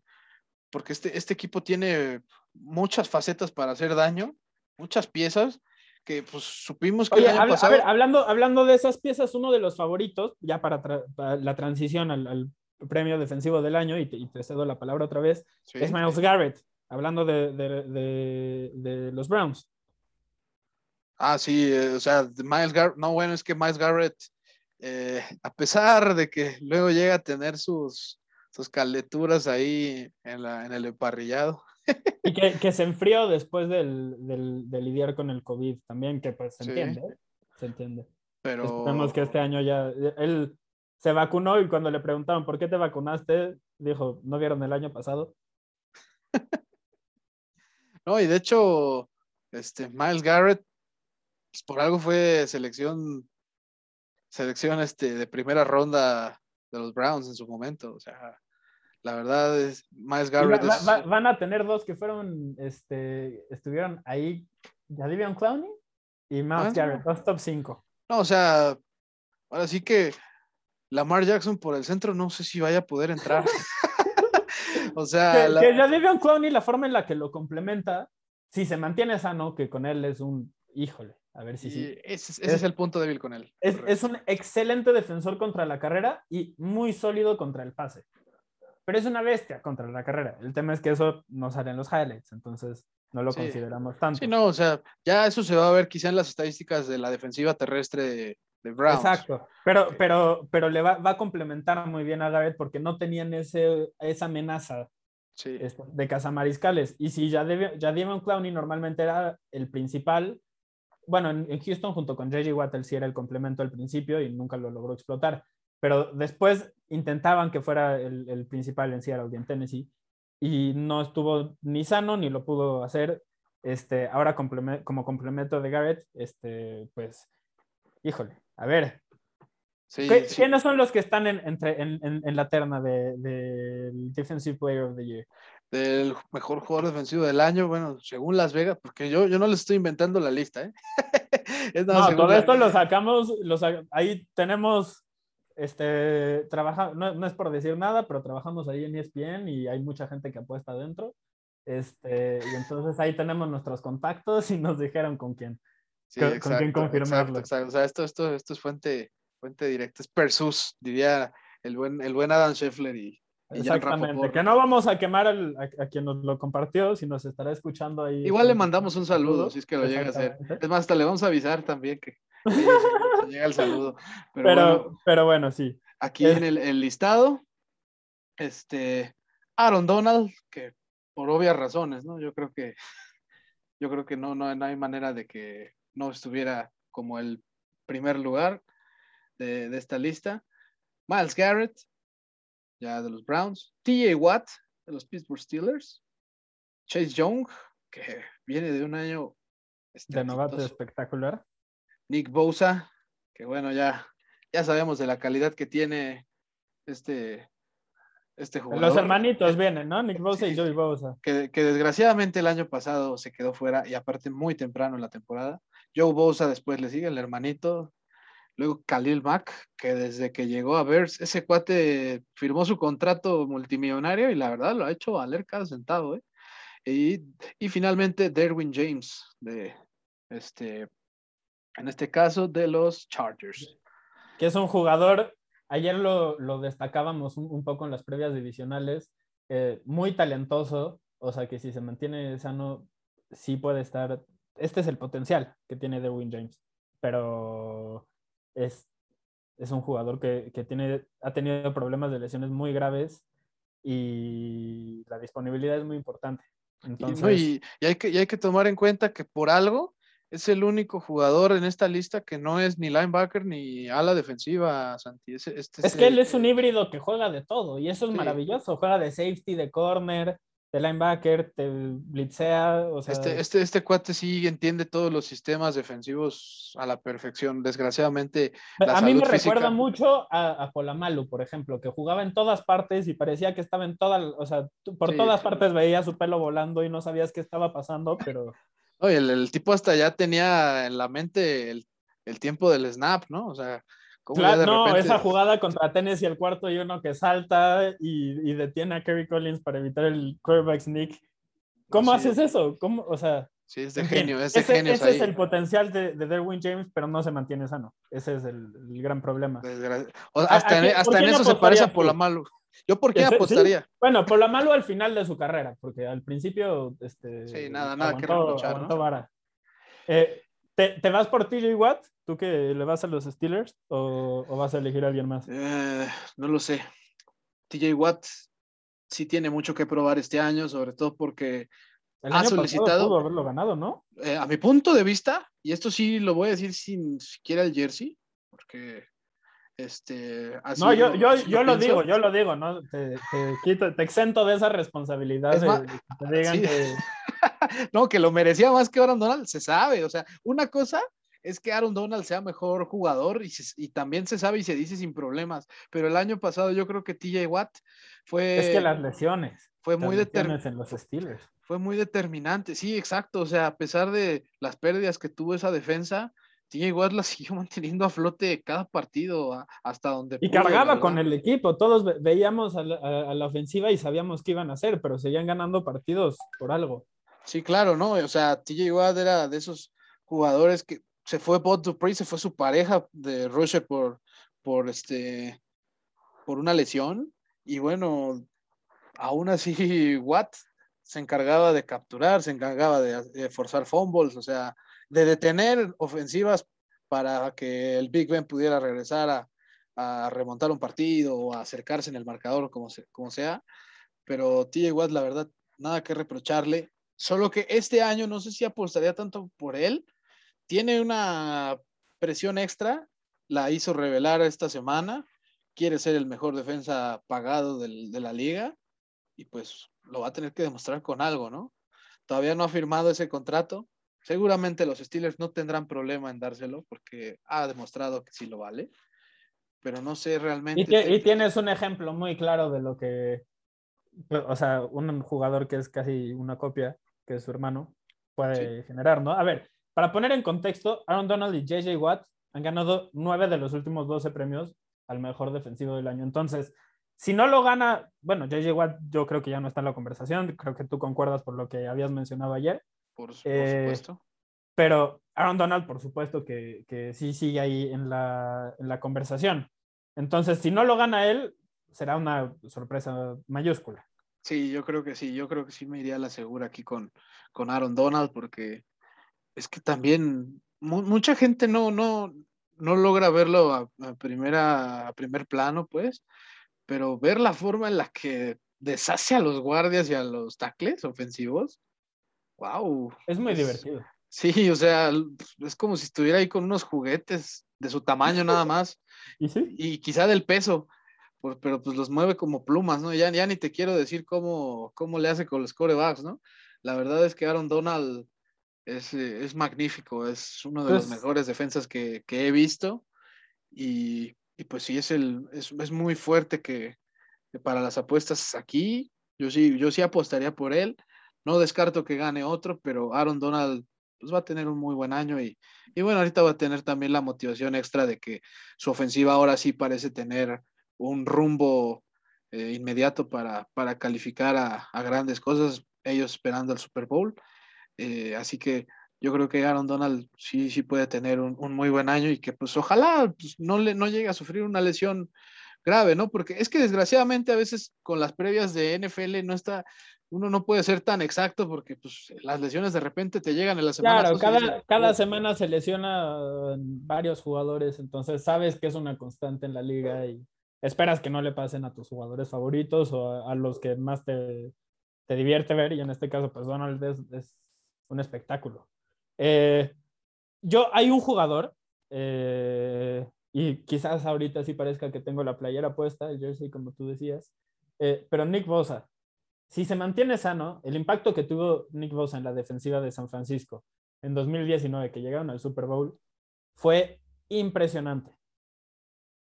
porque este, este equipo tiene muchas facetas para hacer daño, muchas piezas que pues supimos que a, ver, hablando, hablando de esas piezas, uno de los favoritos, ya para, la transición al, premio defensivo del año, y te, cedo la palabra otra vez, es Miles Garrett, hablando de, de, los Browns. Ah, sí, eh, o sea, Miles Garrett, no, bueno, es que Miles Garrett, eh, a pesar de que luego llega a tener sus, sus caleturas ahí en, la, en el emparrillado, y que, se enfrió después del, de lidiar con el COVID también, que pues se entiende, ¿eh? se entiende. Pero... Esperemos que este año ya, él se vacunó y cuando le preguntaron, ¿por qué te vacunaste? Dijo, ¿no vieron el año pasado? no, y de hecho, este, Miles Garrett, pues por algo fue selección, selección este, de primera ronda de los Browns en su momento, o sea, la verdad es, Miles Garrett. van a tener dos que fueron, este, estuvieron ahí, Jadivion Clowney y Miles ah, Garrett, dos top 5. No, o sea, ahora sí que Lamar Jackson por el centro no sé si vaya a poder entrar. o sea, que, la... Clowney, la forma en la que lo complementa, si se mantiene sano, que con él es un, híjole, a ver si sí. Ese, es, el punto débil con él. Es, es, un excelente defensor contra la carrera y muy sólido contra el pase pero es una bestia contra la carrera. El tema es que eso no sale en los highlights, entonces no lo consideramos tanto. Sí, no, o sea, ya eso se va a ver quizá en las estadísticas de la defensiva terrestre de, de Browns. Exacto, pero, pero, pero le va, a complementar muy bien a Garrett porque no tenían ese, esa amenaza sí. Este, de cazamariscales. Y si ya, ya Devon Clowney normalmente era el principal, bueno, en, Houston junto con J.J. Watt sí era el complemento al principio y nunca lo logró explotar pero después intentaban que fuera el, principal en Seattle y en Tennessee y no estuvo ni sano ni lo pudo hacer. Este, ahora como complemento de Garrett, este, pues, híjole, a ver. ¿Quiénes son los que están en, entre, en, la terna del de, Defensive Player of the Year? Del mejor jugador defensivo del año, bueno, según Las Vegas, porque yo, yo no les estoy inventando la lista, ¿eh? no, todo esto lo sacamos, los, ahí tenemos este, trabaja, no, es por decir nada, pero trabajamos ahí en ESPN y hay mucha gente que apuesta adentro. Este, y entonces ahí tenemos nuestros contactos y nos dijeron con quién, con, quién confirmarlo. Exacto, O sea, esto, esto, esto es fuente, fuente directa, es Persus, diría el buen, el buen Adam Scheffler y, Exactamente, que no vamos a quemar a, quien nos lo compartió, si nos estará escuchando ahí. Igual le mandamos un saludo, si es que lo llega a hacer. Es más, hasta le vamos a avisar también que, llega el saludo. Pero, pero, bueno, sí. Aquí en el, listado, este, Aaron Donald, que por obvias razones, ¿no? Yo creo que, yo creo que no, no, no hay manera de que no estuviera como el primer lugar de, de esta lista. Miles Garrett, ya de los Browns. TJ Watt, de los Pittsburgh Steelers. Chase Young, que viene de un año. De novato espectacular. Nick Bosa, que bueno, ya, ya sabemos de la calidad que tiene este, este jugador. Los hermanitos vienen, ¿no? Nick Bosa y Joey Bosa. Que, que, desgraciadamente el año pasado se quedó fuera y aparte muy temprano en la temporada. Joe Bosa después le sigue, el hermanito, Luego Khalil Mack, que desde que llegó a Bears, ese cuate firmó su contrato multimillonario y la verdad lo ha hecho valer cada centavo. ¿eh? Y, finalmente Derwin James, de este, en este caso de los Chargers. Que es un jugador, ayer lo, destacábamos un, poco en las previas divisionales, eh, muy talentoso, o sea que si se mantiene sano, sí puede estar, este es el potencial que tiene Derwin James, pero es, es un jugador que, tiene, ha tenido problemas de lesiones muy graves y la disponibilidad es muy importante. Entonces, y, hay que, y hay que tomar en cuenta que por algo es el único jugador en esta lista que no es ni linebacker ni ala defensiva, Santi. Este es que él es un híbrido que juega de todo y eso es maravilloso. Juega de safety, de corner, de linebacker, te blitzea. O sea... este, este, este cuate sí entiende todos los sistemas defensivos a la perfección. Desgraciadamente. a mí me recuerda mucho a, a, Polamalu, por ejemplo, que jugaba en todas partes y parecía que estaba en todas, o sea, por todas partes veía su pelo volando y no sabías qué estaba pasando, pero. Oye, el, tipo hasta ya tenía en la mente el, el tiempo del snap, ¿no? O sea, Claro, no, esa jugada contra Tennessee, el cuarto y uno que salta y, y detiene a Kerry Collins para evitar el quarterback sneak. ¿Cómo haces eso? ¿Cómo? O sea. Sí, es de genio, es de ese, ese es el potencial de, de, Derwin James, pero no se mantiene sano. Ese es el, el gran problema. hasta, en, hasta en eso se parece a Polamalu. ¿Yo por qué apostaría? ¿Sí? Bueno, Polamalu al final de su carrera, porque al principio. Este, sí, nada, nada aguantó, que reprochar. ¿no? Eh, ¿te, ¿te, vas por TJ Watt? ¿Tú que le vas a los Steelers o, o vas a elegir a alguien más? Eh, no lo sé. TJ Watt sí tiene mucho que probar este año, sobre todo porque el ha solicitado. Pudo haberlo ganado, ¿no? Eh, a mi punto de vista, y esto sí lo voy a decir sin siquiera el jersey, porque este. no, yo, yo, yo lo digo, yo lo digo, ¿no? Te, te, quito, te exento de esa responsabilidad de, más, que te digan sí. que. no, que lo merecía más que Aaron Donald, se sabe. O sea, una cosa es que Aaron Donald sea mejor jugador y, se, y, también se sabe y se dice sin problemas. Pero el año pasado yo creo que TJ Watt fue. Es que las lesiones. Fue muy determinante. en los Steelers. Fue muy determinante, sí, exacto. O sea, a pesar de las pérdidas que tuvo esa defensa, TJ Watt la siguió manteniendo a flote cada partido hasta donde. Y pudo, cargaba con el equipo. Todos ve veíamos a la, a la ofensiva y sabíamos qué iban a hacer, pero seguían ganando partidos por algo. Sí, claro, ¿no? O sea, TJ Watt era de esos jugadores que se fue Bob Dupree, se fue su pareja de Rusher por, por, este, por una lesión. Y bueno, aún así Watt se encargaba de capturar, se encargaba de, de, forzar fumbles, o sea, de detener ofensivas para que el Big Ben pudiera regresar a, a remontar un partido o a acercarse en el marcador, como, se, como sea. Pero TJ Watt, la verdad, nada que reprocharle. Solo que este año no sé si apostaría tanto por él, tiene una presión extra, la hizo revelar esta semana, quiere ser el mejor defensa pagado del, de la liga y pues lo va a tener que demostrar con algo, ¿no? Todavía no ha firmado ese contrato. Seguramente los Steelers no tendrán problema en dárselo porque ha demostrado que sí lo vale, pero no sé realmente. Y, te, y tienes un ejemplo muy claro de lo que, o sea, un jugador que es casi una copia, que es su hermano, puede sí. generar, ¿no? A ver, para poner en contexto, Aaron Donald y JJ Watt han ganado nueve de los últimos 12 premios al mejor defensivo del año. Entonces, si no lo gana, bueno, JJ Watt yo creo que ya no está en la conversación, creo que tú concuerdas por lo que habías mencionado ayer. Por, eh, supuesto. Pero Aaron Donald, por supuesto, que, que sí sigue ahí en la, en la conversación. Entonces, si no lo gana él, será una sorpresa mayúscula. Sí, yo creo que sí, yo creo que sí me iría a la segura aquí con, con Aaron Donald, porque es que también mu mucha gente no, no, no logra verlo a, a, primera, a primer plano, pues, pero ver la forma en la que deshace a los guardias y a los tackles ofensivos, wow. Es muy es, divertido. Sí, o sea, es como si estuviera ahí con unos juguetes de su tamaño nada más. ¿Y, sí? y quizá del peso, pues, pero pues los mueve como plumas, ¿no? Ya, ya ni te quiero decir cómo, cómo le hace con los corebacks, ¿no? La verdad es que Aaron Donald es, es magnífico, es uno de pues, los mejores defensas que, que he visto y, y, pues sí, es, el, es, es muy fuerte que, que, para las apuestas aquí, yo sí, yo sí apostaría por él, no descarto que gane otro, pero Aaron Donald pues va a tener un muy buen año y, y bueno, ahorita va a tener también la motivación extra de que su ofensiva ahora sí parece tener un rumbo eh, inmediato para, para calificar a, a, grandes cosas, ellos esperando el Super Bowl. Eh, así que yo creo que Aaron Donald sí, sí puede tener un, un muy buen año y que pues ojalá pues, no, le, no llegue a sufrir una lesión grave, ¿no? Porque es que desgraciadamente a veces con las previas de NFL no está, uno no puede ser tan exacto porque pues, las lesiones de repente te llegan en la semana. Claro, cada, cada semana se lesiona varios jugadores, entonces sabes que es una constante en la liga y esperas que no le pasen a tus jugadores favoritos o a, los que más te, te, divierte ver, y en este caso, pues Donald es, un espectáculo. Eh, yo, hay un jugador, eh, y quizás ahorita sí parezca que tengo la playera puesta, el jersey, como tú decías, eh, pero Nick Bosa, si se mantiene sano, el impacto que tuvo Nick Bosa en la defensiva de San Francisco en 2019, que llegaron al Super Bowl, fue impresionante.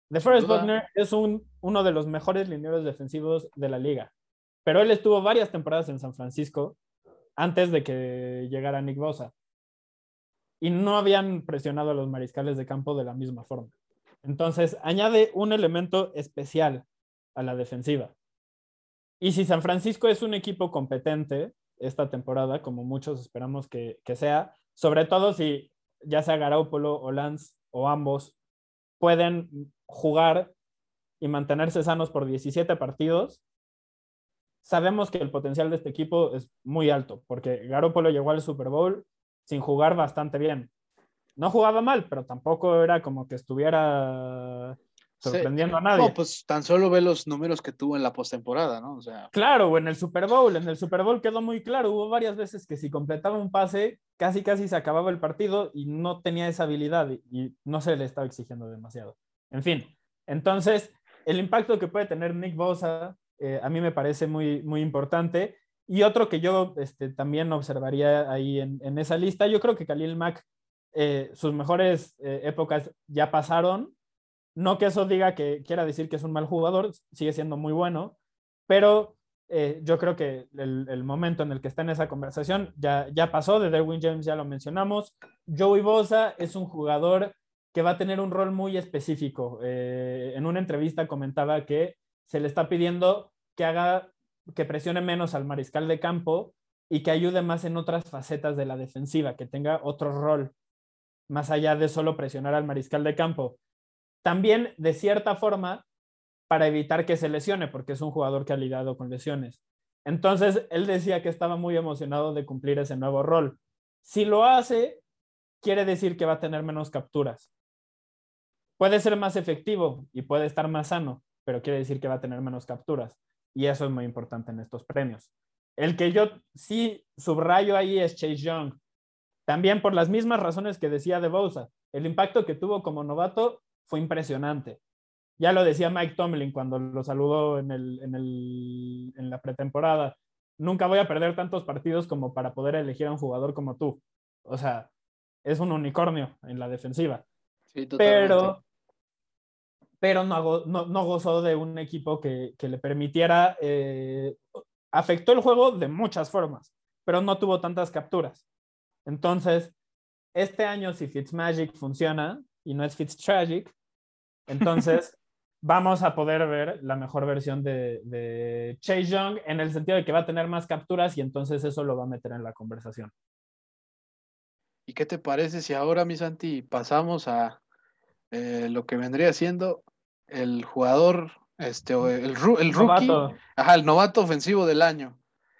DeForest Buckner es un, uno de los mejores lineros defensivos de la liga, pero él estuvo varias temporadas en San Francisco antes de que llegara Nick Bosa y no habían presionado a los mariscales de campo de la misma forma. Entonces, añade un elemento especial a la defensiva. Y si San Francisco es un equipo competente esta temporada, como muchos esperamos que, que sea, sobre todo si ya sea Garoppolo o Lance o ambos pueden jugar y mantenerse sanos por 17 partidos, sabemos que el potencial de este equipo es muy alto, porque Garoppolo llegó al Super Bowl sin jugar bastante bien. No jugaba mal, pero tampoco era como que estuviera sorprendiendo a nadie. No, pues tan solo ve los números que tuvo en la postemporada, ¿no? O sea. Claro, en el Super Bowl, en el Super Bowl quedó muy claro, hubo varias veces que si completaba un pase, casi casi se acababa el partido y no tenía esa habilidad y, no se le estaba exigiendo demasiado. En fin, entonces el impacto que puede tener Nick Bosa eh, a mí me parece muy, muy importante. Y otro que yo este, también observaría ahí en, esa lista, yo creo que Khalil Mack, eh, sus mejores eh, épocas ya pasaron, no que eso diga que quiera decir que es un mal jugador, sigue siendo muy bueno, pero yo creo que el, momento en el que está en esa conversación ya, ya pasó, de Derwin James ya lo mencionamos. Joey Bosa es un jugador que va a tener un rol muy específico. Eh, en una entrevista comentaba que se le está pidiendo que haga, que presione menos al mariscal de campo y que ayude más en otras facetas de la defensiva, que tenga otro rol, más allá de solo presionar al mariscal de campo. También, de cierta forma, para evitar que se lesione, porque es un jugador que ha lidiado con lesiones. Entonces, él decía que estaba muy emocionado de cumplir ese nuevo rol. Si lo hace, quiere decir que va a tener menos capturas. Puede ser más efectivo y puede estar más sano, pero quiere decir que va a tener menos capturas. Y eso es muy importante en estos premios. El que yo sí subrayo ahí es Chase Young. También por las mismas razones que decía de Bosa. El impacto que tuvo como novato fue impresionante. Ya lo decía Mike Tomlin cuando lo saludó en, en la pretemporada. Nunca voy a perder tantos partidos como para poder elegir a un jugador como tú. O sea, es un unicornio en la defensiva. Pero pero no, no, gozó de un equipo que, que le permitiera, eh, afectó el juego de muchas formas, pero no tuvo tantas capturas. Entonces, este año si Fitzmagic funciona, y no es Fitztragic. Entonces, vamos a poder ver la mejor versión de, de, Chase Young en el sentido de que va a tener más capturas y entonces eso lo va a meter en la conversación. ¿Y qué te parece si ahora, mi Santi, pasamos a eh, lo que vendría siendo el jugador, este, el, el rookie, novato. Ajá, el novato ofensivo del año?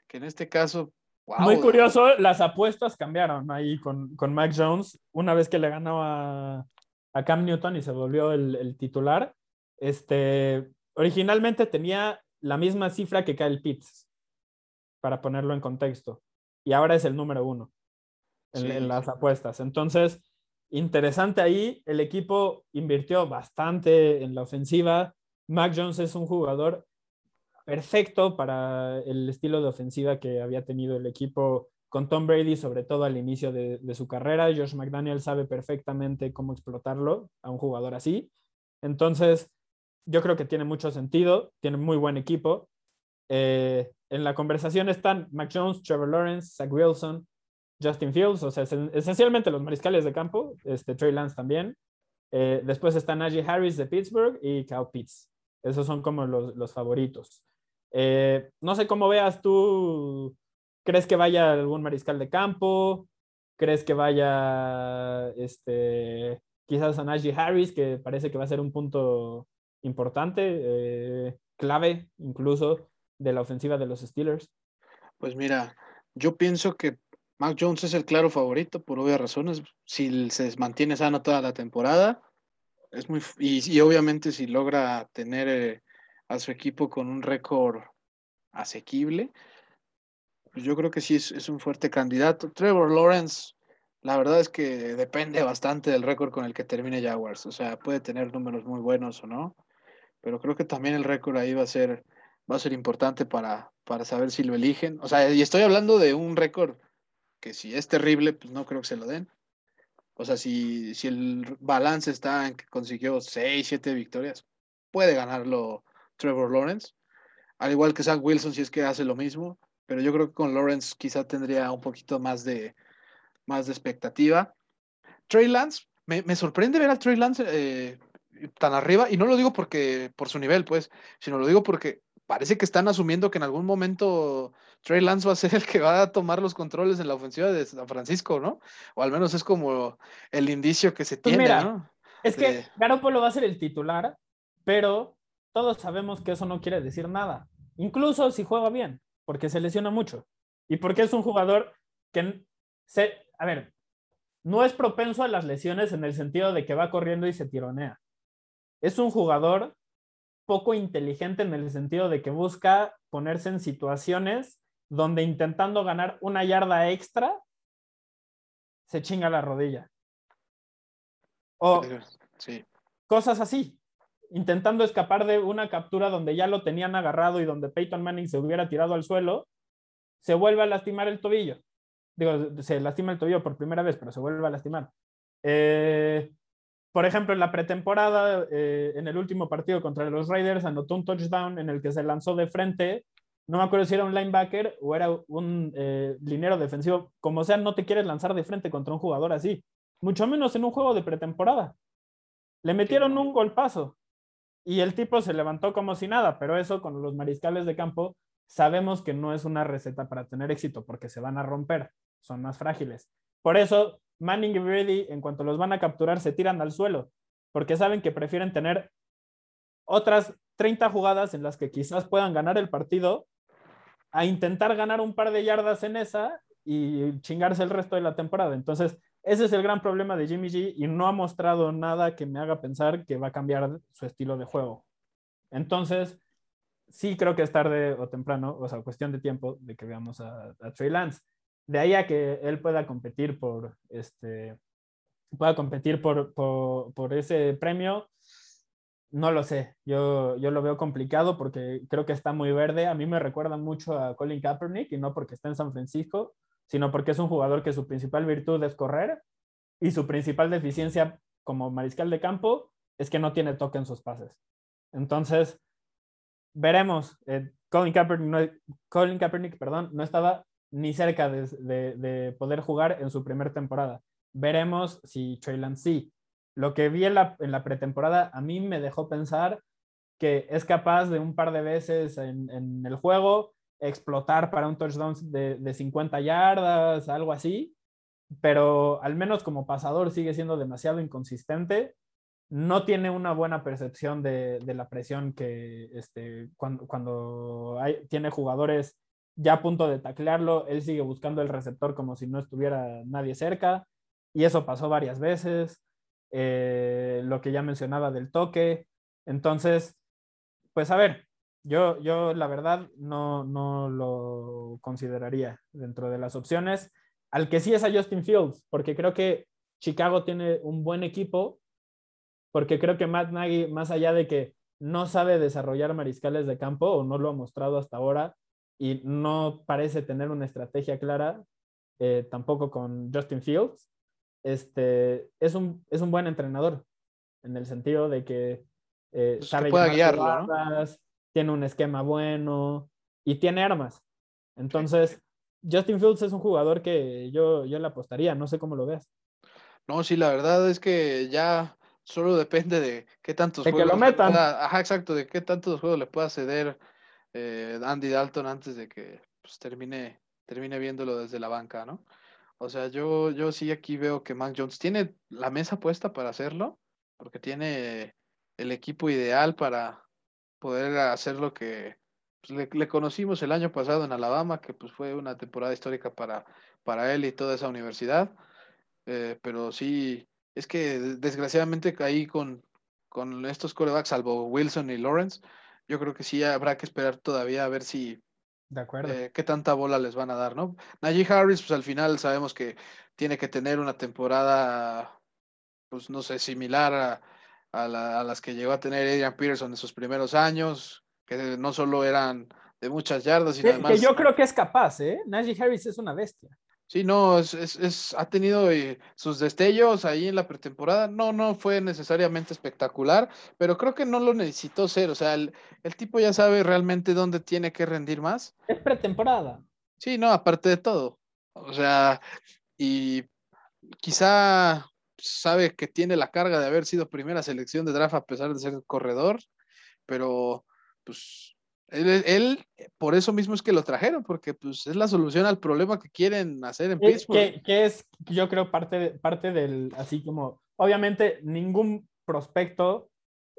Que en este caso Muy curioso, las apuestas cambiaron ahí con, con Mac Jones una vez que le ganó a, a Cam Newton y se volvió el, titular. Este, originalmente tenía la misma cifra que Kyle Pitts, para ponerlo en contexto, y ahora es el número uno en, las apuestas. Entonces, interesante ahí, el equipo invirtió bastante en la ofensiva. Mac Jones es un jugador perfecto para el estilo de ofensiva que había tenido el equipo con Tom Brady, sobre todo al inicio de, su carrera. Josh McDaniel sabe perfectamente cómo explotarlo a un jugador así. Entonces, yo creo que tiene mucho sentido, tiene muy buen equipo. Eh, en la conversación están Mac Jones, Trevor Lawrence, Zach Wilson, Justin Fields, o sea, esencialmente los mariscales de campo, este, Trey Lance también. Eh, después están Najee Harris de Pittsburgh y Kyle Pitts. Esos son como los, favoritos. Eh, no sé cómo veas tú ¿Crees que vaya algún mariscal de campo? ¿Crees que vaya este, quizás a Najee Harris, que parece que va a ser un punto importante, eh, clave incluso de la ofensiva de los Steelers? Pues mira, yo pienso que Mac Jones es el claro favorito por obvias razones. Si se mantiene sano toda la temporada, Es muy, y, obviamente si logra tener eh, a su equipo con un récord asequible, pues yo creo que sí es, un fuerte candidato. Trevor Lawrence, la verdad es que depende bastante del récord con el que termine Jaguars. O sea, puede tener números muy buenos o no, pero creo que también el récord ahí va a ser, va a ser importante para, para saber si lo eligen. O sea, y estoy hablando de un récord que si es terrible, pues no creo que se lo den. O sea, si, si el balance está en que consiguió 6, 7 victorias, puede ganarlo Trevor Lawrence. Al igual que Zach Wilson, si es que hace lo mismo. Pero yo creo que con Lawrence quizá tendría un poquito más de, más de expectativa. Trey Lance, me, me sorprende ver a Trey Lance eh, tan arriba, y no lo digo porque por su nivel, pues, sino lo digo porque parece que están asumiendo que en algún momento Trey Lance va a ser el que va a tomar los controles en la ofensiva de San Francisco, ¿no? O al menos es como el indicio que se pues tiene, ¿no? Es que Garoppolo va a ser el titular, pero todos sabemos que eso no quiere decir nada. Incluso si juega bien, porque se lesiona mucho. Y porque es un jugador que se, a ver, no es propenso a las lesiones en el sentido de que va corriendo y se tironea. Es un jugador poco inteligente en el sentido de que busca ponerse en situaciones donde intentando ganar una yarda extra, se chinga la rodilla. O cosas así, intentando escapar de una captura donde ya lo tenían agarrado y donde Peyton Manning se hubiera tirado al suelo, se vuelve a lastimar el tobillo. Digo, se lastima el tobillo por primera vez, pero se vuelve a lastimar. Eh, por ejemplo, en la pretemporada, eh, en el último partido contra los Raiders, anotó un touchdown en el que se lanzó de frente. No me acuerdo si era un linebacker o era un eh, linero defensivo. Como sea, no te quieres lanzar de frente contra un jugador así. Mucho menos en un juego de pretemporada. Le metieron un golpazo y el tipo se levantó como si nada, pero eso con los mariscales de campo sabemos que no es una receta para tener éxito porque se van a romper, son más frágiles. Por eso Manning y Brady, en cuanto los van a capturar, se tiran al suelo, porque saben que prefieren tener otras 30 jugadas en las que quizás puedan ganar el partido, a intentar ganar un par de yardas en esa y chingarse el resto de la temporada. Entonces, ese es el gran problema de Jimmy G y no ha mostrado nada que me haga pensar que va a cambiar su estilo de juego. Entonces, sí creo que es tarde o temprano, o sea, cuestión de tiempo de que veamos a, a Trey Lance de ahí a que él pueda competir por este pueda competir por, por, ese premio, no lo sé. Yo, yo lo veo complicado porque creo que está muy verde. A mí me recuerda mucho a Colin Kaepernick y no porque está en San Francisco, sino porque es un jugador que su principal virtud es correr y su principal deficiencia como mariscal de campo es que no tiene toque en sus pases. Entonces, veremos. Eh, Colin, Kaepernick Colin Kaepernick perdón, no estaba ni cerca de, poder jugar en su primera temporada. Veremos si Trey sí. Lo que vi en la, pretemporada a mí me dejó pensar que es capaz de un par de veces en, el juego explotar para un touchdown de, de 50 yardas, algo así, pero al menos como pasador sigue siendo demasiado inconsistente no tiene una buena percepción de, la presión que este, cuando, cuando hay, tiene jugadores ya a punto de taclearlo, él sigue buscando el receptor como si no estuviera nadie cerca, y eso pasó varias veces, eh, lo que ya mencionaba del toque, entonces, pues a ver, yo, yo la verdad no, no lo consideraría dentro de las opciones, al que sí es a Justin Fields, porque creo que Chicago tiene un buen equipo, porque creo que Matt Nagy, más allá de que no sabe desarrollar mariscales de campo o no lo ha mostrado hasta ahora, y no parece tener una estrategia clara, eh, tampoco con Justin Fields, este, es, un, es un buen entrenador, en el sentido de que eh, pues sabe guiarlo, tiene un esquema bueno y tiene armas. Entonces, Justin Fields es un jugador que yo, yo le apostaría, no sé cómo lo ves. No, sí, la verdad es que ya solo depende de qué tantos de juegos. Que lo metan. ajá, exacto, de qué tantos juegos le pueda ceder eh, Andy Dalton antes de que pues, termine, termine viéndolo desde la banca, ¿no? O sea, yo, yo sí aquí veo que Mac Jones tiene la mesa puesta para hacerlo, porque tiene el equipo ideal para poder hacer lo que pues, le, conocimos el año pasado en Alabama, que pues fue una temporada histórica para, para él y toda esa universidad. Eh, pero sí, es que desgraciadamente ahí con, con estos corebacks, salvo Wilson y Lawrence, yo creo que sí habrá que esperar todavía a ver si de acuerdo. Eh, qué tanta bola les van a dar, ¿no? Najee Harris, pues al final sabemos que tiene que tener una temporada, pues no sé, similar a, las que llegó a tener Adrian Peterson en sus primeros años, que no solo eran de muchas yardas, sino además... Que yo creo que es capaz, ¿eh? Najee Harris es una bestia. Sí, no, es, ha tenido eh, sus destellos ahí en la pretemporada. No, no fue necesariamente espectacular, pero creo que no lo necesitó ser. O sea, el, tipo ya sabe realmente dónde tiene que rendir más. Es pretemporada. Sí, no, aparte de todo. O sea, y quizá sabe que tiene la carga de haber sido primera selección de draft a pesar de ser corredor, pero pues él, por eso mismo es que lo trajeron, porque pues es la solución al problema que quieren hacer en Pittsburgh. Que, es, yo creo, parte, parte del, así como, obviamente ningún prospecto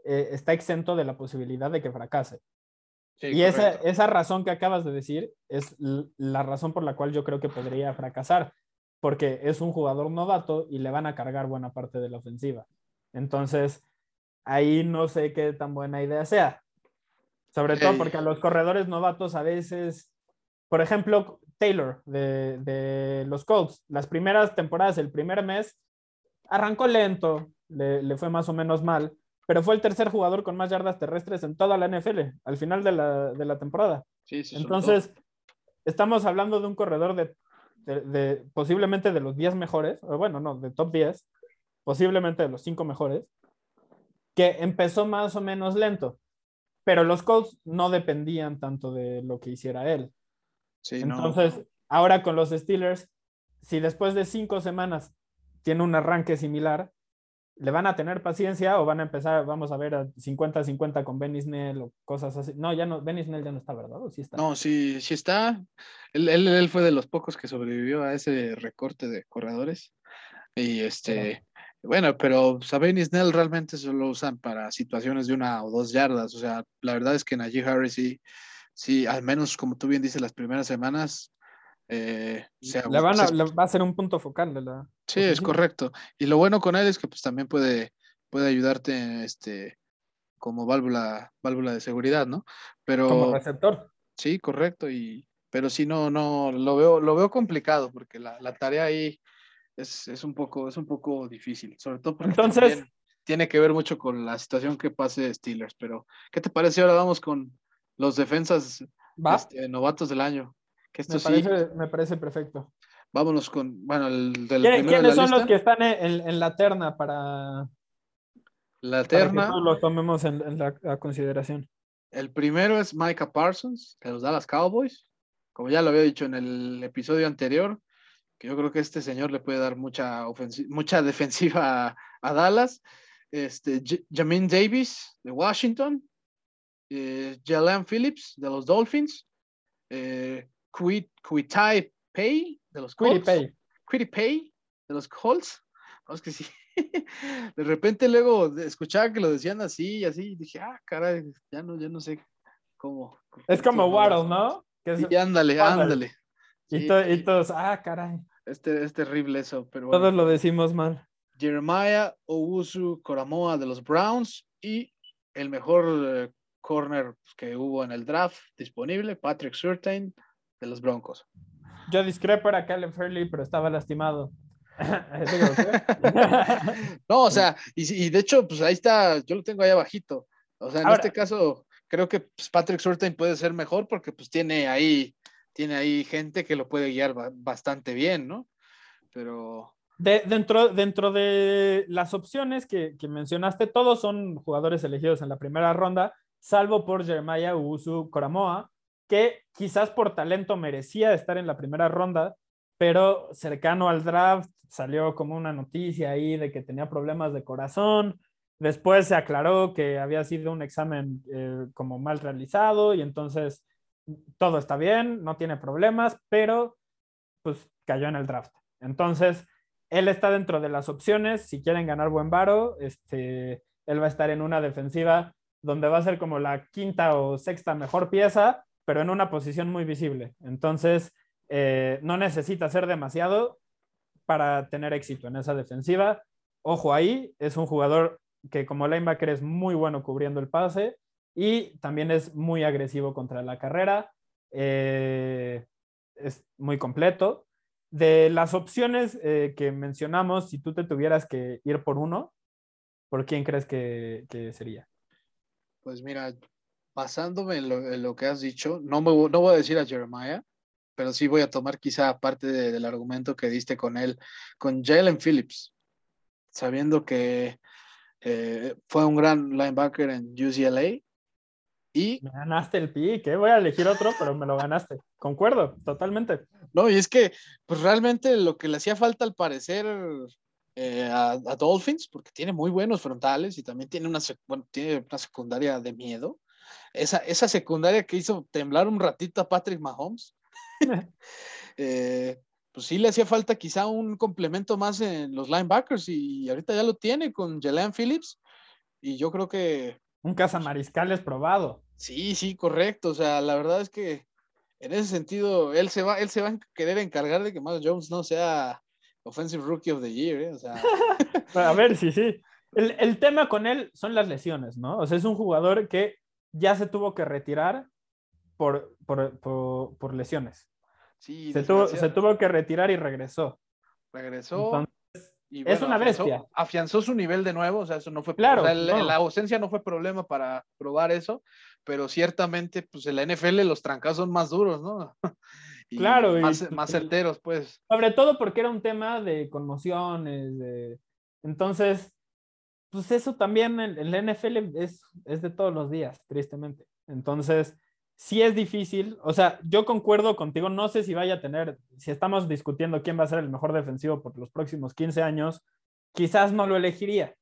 eh, está exento de la posibilidad de que fracase. y esa, esa razón que acabas de decir es la razón por la cual yo creo que podría fracasar, porque es un jugador novato y le van a cargar buena parte de la ofensiva. Entonces, ahí no sé qué tan buena idea sea. Sobre todo porque a los corredores novatos a veces, por ejemplo, Taylor de, los Colts, las primeras temporadas, el primer mes, arrancó lento, le, fue más o menos mal, pero fue el tercer jugador con más yardas terrestres en toda la NFL al final de la, temporada. Entonces, estamos hablando de un corredor de, posiblemente de los 10 mejores, o bueno, no, de top 10, posiblemente de los 5 mejores, que empezó más o menos lento pero los Colts no dependían tanto de lo que hiciera él. Entonces, ahora con los Steelers, si después de cinco semanas tiene un arranque similar, ¿le van a tener paciencia o van a empezar, vamos a ver, a 50-50 con Benny Snell o cosas así? No, ya no, Benny Snell ya no está, ¿verdad? ¿O sí está? No, sí, sí está. Él, él, fue de los pocos que sobrevivió a ese recorte de corredores. Y este, bueno, pero Sabine y Snell realmente solo lo usan para situaciones de una o dos yardas. O sea, la verdad es que Najee Harris sí, sí, al menos como tú bien dices, las primeras semanas. Eh, le, van a, va a ser un punto focal de la. Sí, es correcto. Y lo bueno con él es que pues también puede, puede ayudarte este, como válvula, válvula de seguridad, ¿no? Pero. Como receptor. Sí, correcto. Y, pero sí, no, no, lo veo, lo veo complicado porque la, la tarea ahí es, un poco, es un poco difícil, sobre todo porque Entonces, tiene que ver mucho con la situación que pase Steelers, pero ¿qué te parece? Ahora vamos con los defensas este, novatos del año. Que esto me, parece, me parece perfecto. Vámonos con, bueno, el del ¿Quiénes son los que están en, la terna para, la terna? Para los tomemos en, la, consideración. El primero es Micah Parsons, de los Dallas Cowboys. Como ya lo había dicho en el episodio anterior, que yo creo que este señor le puede dar mucha, mucha defensiva a, Dallas. Este, Jamin Davis de Washington, eh, Jalen Phillips de los Dolphins, eh, Kuitai Pay de los Colts. Pay. Pay de los Colts. Vamos que sí. De repente luego escuchaba que lo decían así y así, y dije, ah, caray, ya no, ya no sé cómo. Es como Waddle, ¿no? Que ándale, ándale. Y, todos, ah, caray. Este, es terrible eso, pero Todos lo decimos mal. Jeremiah Owusu Koramoa de los Browns y el mejor eh, corner que hubo en el draft disponible, Patrick Surtain de los Broncos. Yo discrepo a Caleb Fairley, pero estaba lastimado. no, o sea, y, de hecho, pues ahí está, yo lo tengo ahí abajito. O sea, en este caso, creo que pues, Patrick Surtain puede ser mejor porque pues tiene ahí tiene ahí gente que lo puede guiar bastante bien, ¿no? Pero... dentro, dentro de las opciones que, mencionaste, todos son jugadores elegidos en la primera ronda, salvo por Jeremiah Usu Koramoa, que quizás por talento merecía estar en la primera ronda, pero cercano al draft salió como una noticia ahí de que tenía problemas de corazón. Después se aclaró que había sido un examen eh, como mal realizado y entonces todo está bien, no tiene problemas, pero pues cayó en el draft. Entonces, él está dentro de las opciones. Si quieren ganar buen varo, este, él va a estar en una defensiva donde va a ser como la quinta o sexta mejor pieza, pero en una posición muy visible. Entonces, eh, no necesita ser demasiado para tener éxito en esa defensiva. Ojo ahí, es un jugador que como linebacker es muy bueno cubriendo el pase y también es muy agresivo contra la carrera. Eh, es muy completo. De las opciones eh, que mencionamos, si tú te tuvieras que ir por uno, ¿por quién crees que, sería? Pues mira, basándome en lo, que has dicho, no, me, no voy a decir a Jeremiah, pero sí voy a tomar quizá parte del argumento que diste con él, con Jalen Phillips, sabiendo que eh, fue un gran linebacker en UCLA. Y... Me ganaste el pick, ¿eh? voy a elegir otro, pero me lo ganaste. Concuerdo, totalmente. No, y es que, pues realmente lo que le hacía falta al parecer eh, a, Dolphins, porque tiene muy buenos frontales y también tiene una, tiene una secundaria de miedo. Esa, esa secundaria que hizo temblar un ratito a Patrick Mahomes. eh, pues sí le hacía falta quizá un complemento más en los linebackers y ahorita ya lo tiene con Jalen Phillips y yo creo que... Un cazamariscal es probado. Sí, sí, correcto. O sea, la verdad es que en ese sentido él se va, él se va a querer encargar de que Matt Jones no sea Offensive Rookie of the Year. ¿eh? O sea... a ver, sí, sí. El, el tema con él son las lesiones, ¿no? O sea, es un jugador que ya se tuvo que retirar por, por, por, por lesiones se, tuvo, se tuvo que retirar y regresó. Regresó. y es una bestia. Afianzó, su nivel de nuevo, o sea, eso no fue. Claro. La ausencia no fue problema para probar eso, pero ciertamente, pues en la NFL los trancazos son más duros, ¿no? claro. Más, más certeros, pues. Sobre todo porque era un tema de conmociones, de... Entonces, pues eso también en, la NFL es, es de todos los días, tristemente. Entonces, sí es difícil. O sea, yo concuerdo contigo. No sé si vaya a tener, si estamos discutiendo quién va a ser el mejor defensivo por los próximos 15 años, quizás no lo elegiría.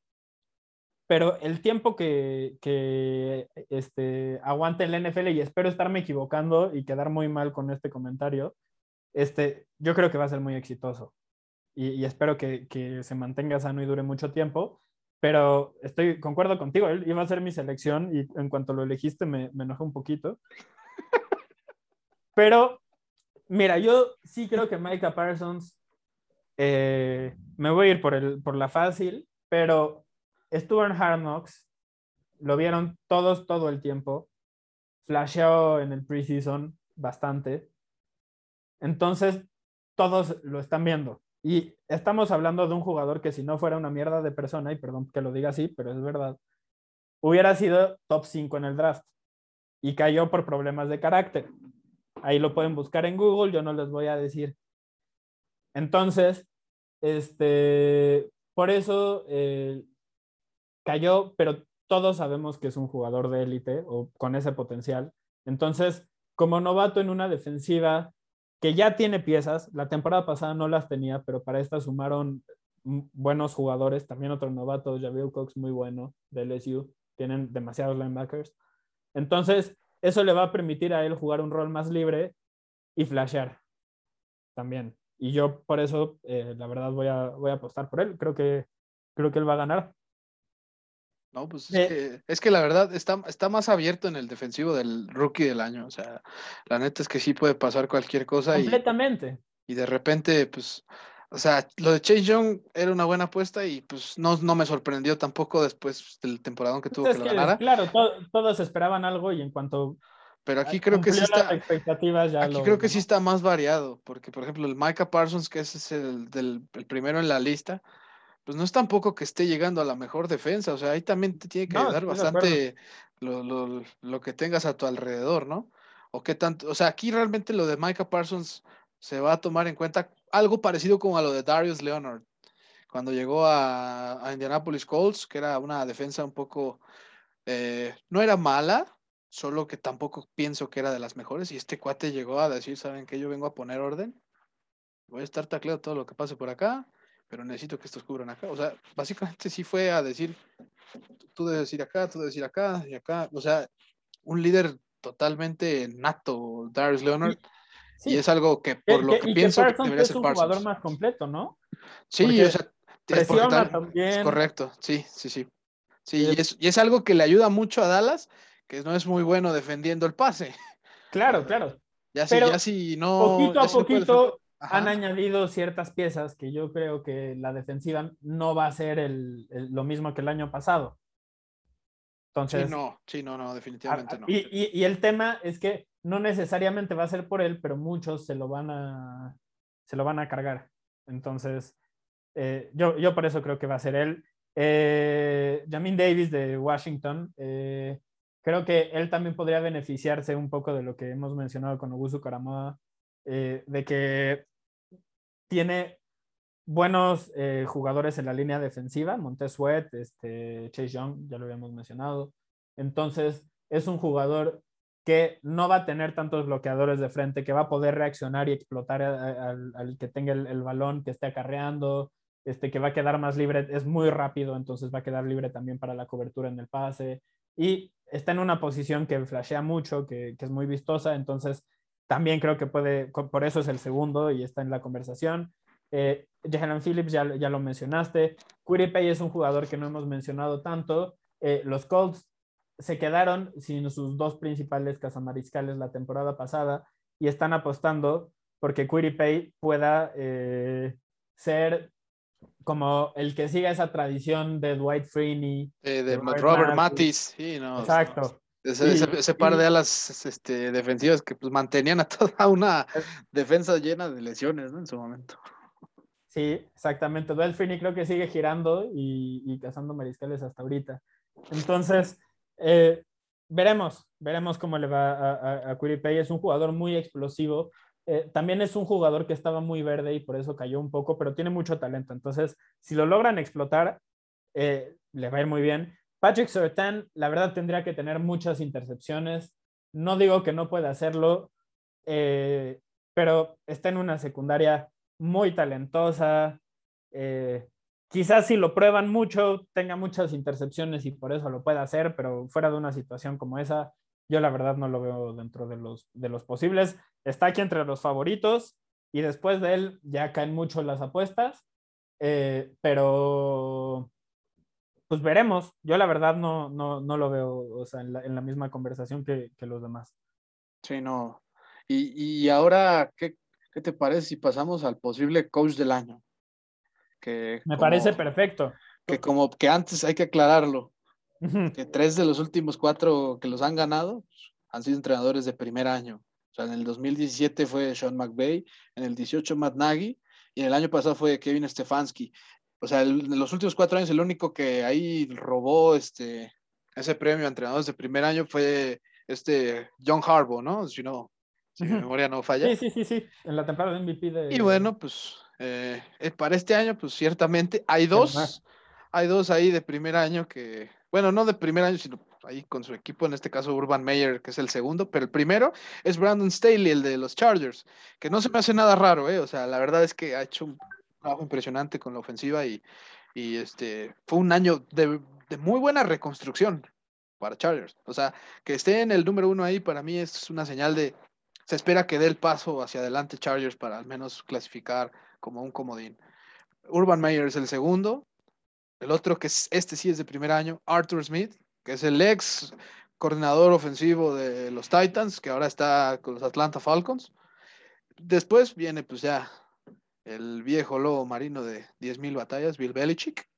Pero el tiempo que, que este, aguante el NFL, y espero estarme equivocando y quedar muy mal con este comentario, este, yo creo que va a ser muy exitoso. Y, espero que, que, se mantenga sano y dure mucho tiempo. Pero estoy, concuerdo contigo, él iba a ser mi selección y en cuanto lo elegiste me, me enojé un poquito. Pero, mira, yo sí creo que Micah Parsons, eh, me voy a ir por, el, por la fácil, pero estuvo en Hard Knocks, lo vieron todos todo el tiempo, flasheó en el preseason bastante. Entonces, todos lo están viendo. Y estamos hablando de un jugador que si no fuera una mierda de persona, y perdón que lo diga así, pero es verdad, hubiera sido top 5 en el draft y cayó por problemas de carácter. Ahí lo pueden buscar en Google, yo no les voy a decir. Entonces, este, por eso eh, cayó, pero todos sabemos que es un jugador de élite o con ese potencial. Entonces, como novato en una defensiva que ya tiene piezas. La temporada pasada no las tenía, pero para esta sumaron buenos jugadores. También otros novatos, Javier Cox, muy bueno, de LSU. Tienen demasiados linebackers. Entonces, eso le va a permitir a él jugar un rol más libre y flashear también. Y yo por eso, eh, la verdad, voy a, voy a apostar por él. Creo que, creo que él va a ganar. No, pues es, que, la verdad está, está más abierto en el defensivo del rookie del año. O sea, la neta es que sí puede pasar cualquier cosa. Completamente. Y, de repente, pues, o sea, lo de Chase Young era una buena apuesta y pues no, no me sorprendió tampoco después del temporada que tuvo que, lo ganara. Claro, todos esperaban algo y en cuanto pero aquí creo que sí está. aquí creo que sí está más variado, porque por ejemplo el Micah Parsons, que ese es el, del, el primero en la lista, pues no es tampoco que esté llegando a la mejor defensa, o sea, ahí también te tiene que ayudar bastante lo, que tengas a tu alrededor, ¿no? O qué tanto, o sea, aquí realmente lo de Micah Parsons se va a tomar en cuenta algo parecido como a lo de Darius Leonard, cuando llegó a, Indianapolis Colts, que era una defensa un poco, eh, no era mala, solo que tampoco pienso que era de las mejores, y este cuate llegó a decir, ¿saben qué? Yo vengo a poner orden, voy a estar tacleando todo lo que pase por acá, pero necesito que estos cubran acá. O sea, básicamente sí fue a decir, tú debes ir acá, tú debes ir acá y acá. O sea, un líder totalmente nato, Darius Leonard. Y es algo que por lo que, pienso que, debería ser es un jugador más completo, ¿no? Sí, o sea, presiona también. Es correcto, sí, sí, sí. Sí, y es, y es algo que le ayuda mucho a Dallas, que no es muy bueno defendiendo el pase. Claro, claro. Ya sí, ya sí, no. Poquito a poquito han añadido ciertas piezas que yo creo que la defensiva no va a ser el, lo mismo que el año pasado. Entonces, sí, no, sí, no, no, definitivamente no. Y, y, y, el tema es que no necesariamente va a ser por él, pero muchos se lo van a, se lo van a cargar. Entonces, eh, yo, yo por eso creo que va a ser él. Eh, Jamin Davis de Washington, eh, creo que él también podría beneficiarse un poco de lo que hemos mencionado con Ogusu Karamoa, eh, de que tiene buenos eh, jugadores en la línea defensiva, Montez Sweat, este, Chase Young, ya lo habíamos mencionado. Entonces, es un jugador que no va a tener tantos bloqueadores de frente, que va a poder reaccionar y explotar al, que tenga el, balón, que esté acarreando, este, que va a quedar más libre, es muy rápido, entonces va a quedar libre también para la cobertura en el pase. Y está en una posición que flashea mucho, que es muy vistosa, entonces también creo que puede, por eso es el segundo y está en la conversación. Eh, Phillips ya, ya lo mencionaste. Pay es un jugador que no hemos mencionado tanto. Eh, los Colts se quedaron sin sus dos principales cazamariscales la temporada pasada y están apostando porque Pay pueda eh, ser como el que siga esa tradición de Dwight Freeney. Eh, de, Robert Mattis. Sí, no, Exacto. Ese, par de alas este, defensivas que pues, mantenían a toda una defensa llena de lesiones ¿no? en su momento. Sí, exactamente. Freeney creo que sigue girando y, cazando mariscales hasta ahorita. Entonces, eh, veremos, veremos cómo le va a, a, Pay. Es un jugador muy explosivo. Eh, también es un jugador que estaba muy verde y por eso cayó un poco, pero tiene mucho talento. Entonces, si lo logran explotar, eh, le va a ir muy bien. Patrick Surtain, la verdad, tendría que tener muchas intercepciones. No digo que no pueda hacerlo, pero está en una secundaria muy talentosa. Eh, quizás si lo prueban mucho, tenga muchas intercepciones y por eso lo pueda hacer, pero fuera de una situación como esa, yo la verdad no lo veo dentro de los, de los posibles. Está aquí entre los favoritos y después de él ya caen mucho las apuestas, eh, pero pues veremos. Yo la verdad no, no, no lo veo o sea, en, la, misma conversación que, que, los demás. Sí, no. Y, y ahora, ¿qué, ¿Qué te parece si pasamos al posible coach del año? Que Me parece perfecto. Que como que antes hay que aclararlo, que tres de los últimos cuatro que los han ganado han sido entrenadores de primer año. O sea, en el 2017 fue Sean McVay, en el 18 Matt Nagy y en el año pasado fue Kevin Stefanski. O sea, en los últimos cuatro años el único que ahí robó este, ese premio a entrenadores de primer año fue este John Harbaugh, ¿no? Si no, si mi memoria no falla. Sí, sí, sí, sí, en la temporada de MVP de... Y bueno, pues eh, eh, para este año, pues ciertamente hay dos, hay dos ahí de primer año que, bueno, no de primer año, sino ahí con su equipo, en este caso Urban Meyer, que es el segundo, pero el primero es Brandon Staley, el de los Chargers, que no se me hace nada raro, ¿eh? O sea, la verdad es que ha hecho un impresionante con la ofensiva y, y este, fue un año de, de muy buena reconstrucción para Chargers. O sea, que esté en el número uno ahí para mí es una señal de, se espera que dé el paso hacia adelante Chargers para al menos clasificar como un comodín. Urban Meyer es el segundo. El otro, que es, este sí es de primer año, Arthur Smith, que es el ex coordinador ofensivo de los Titans, que ahora está con los Atlanta Falcons. Después viene pues ya el viejo lobo marino de 10.000 batallas, Bill Belichick.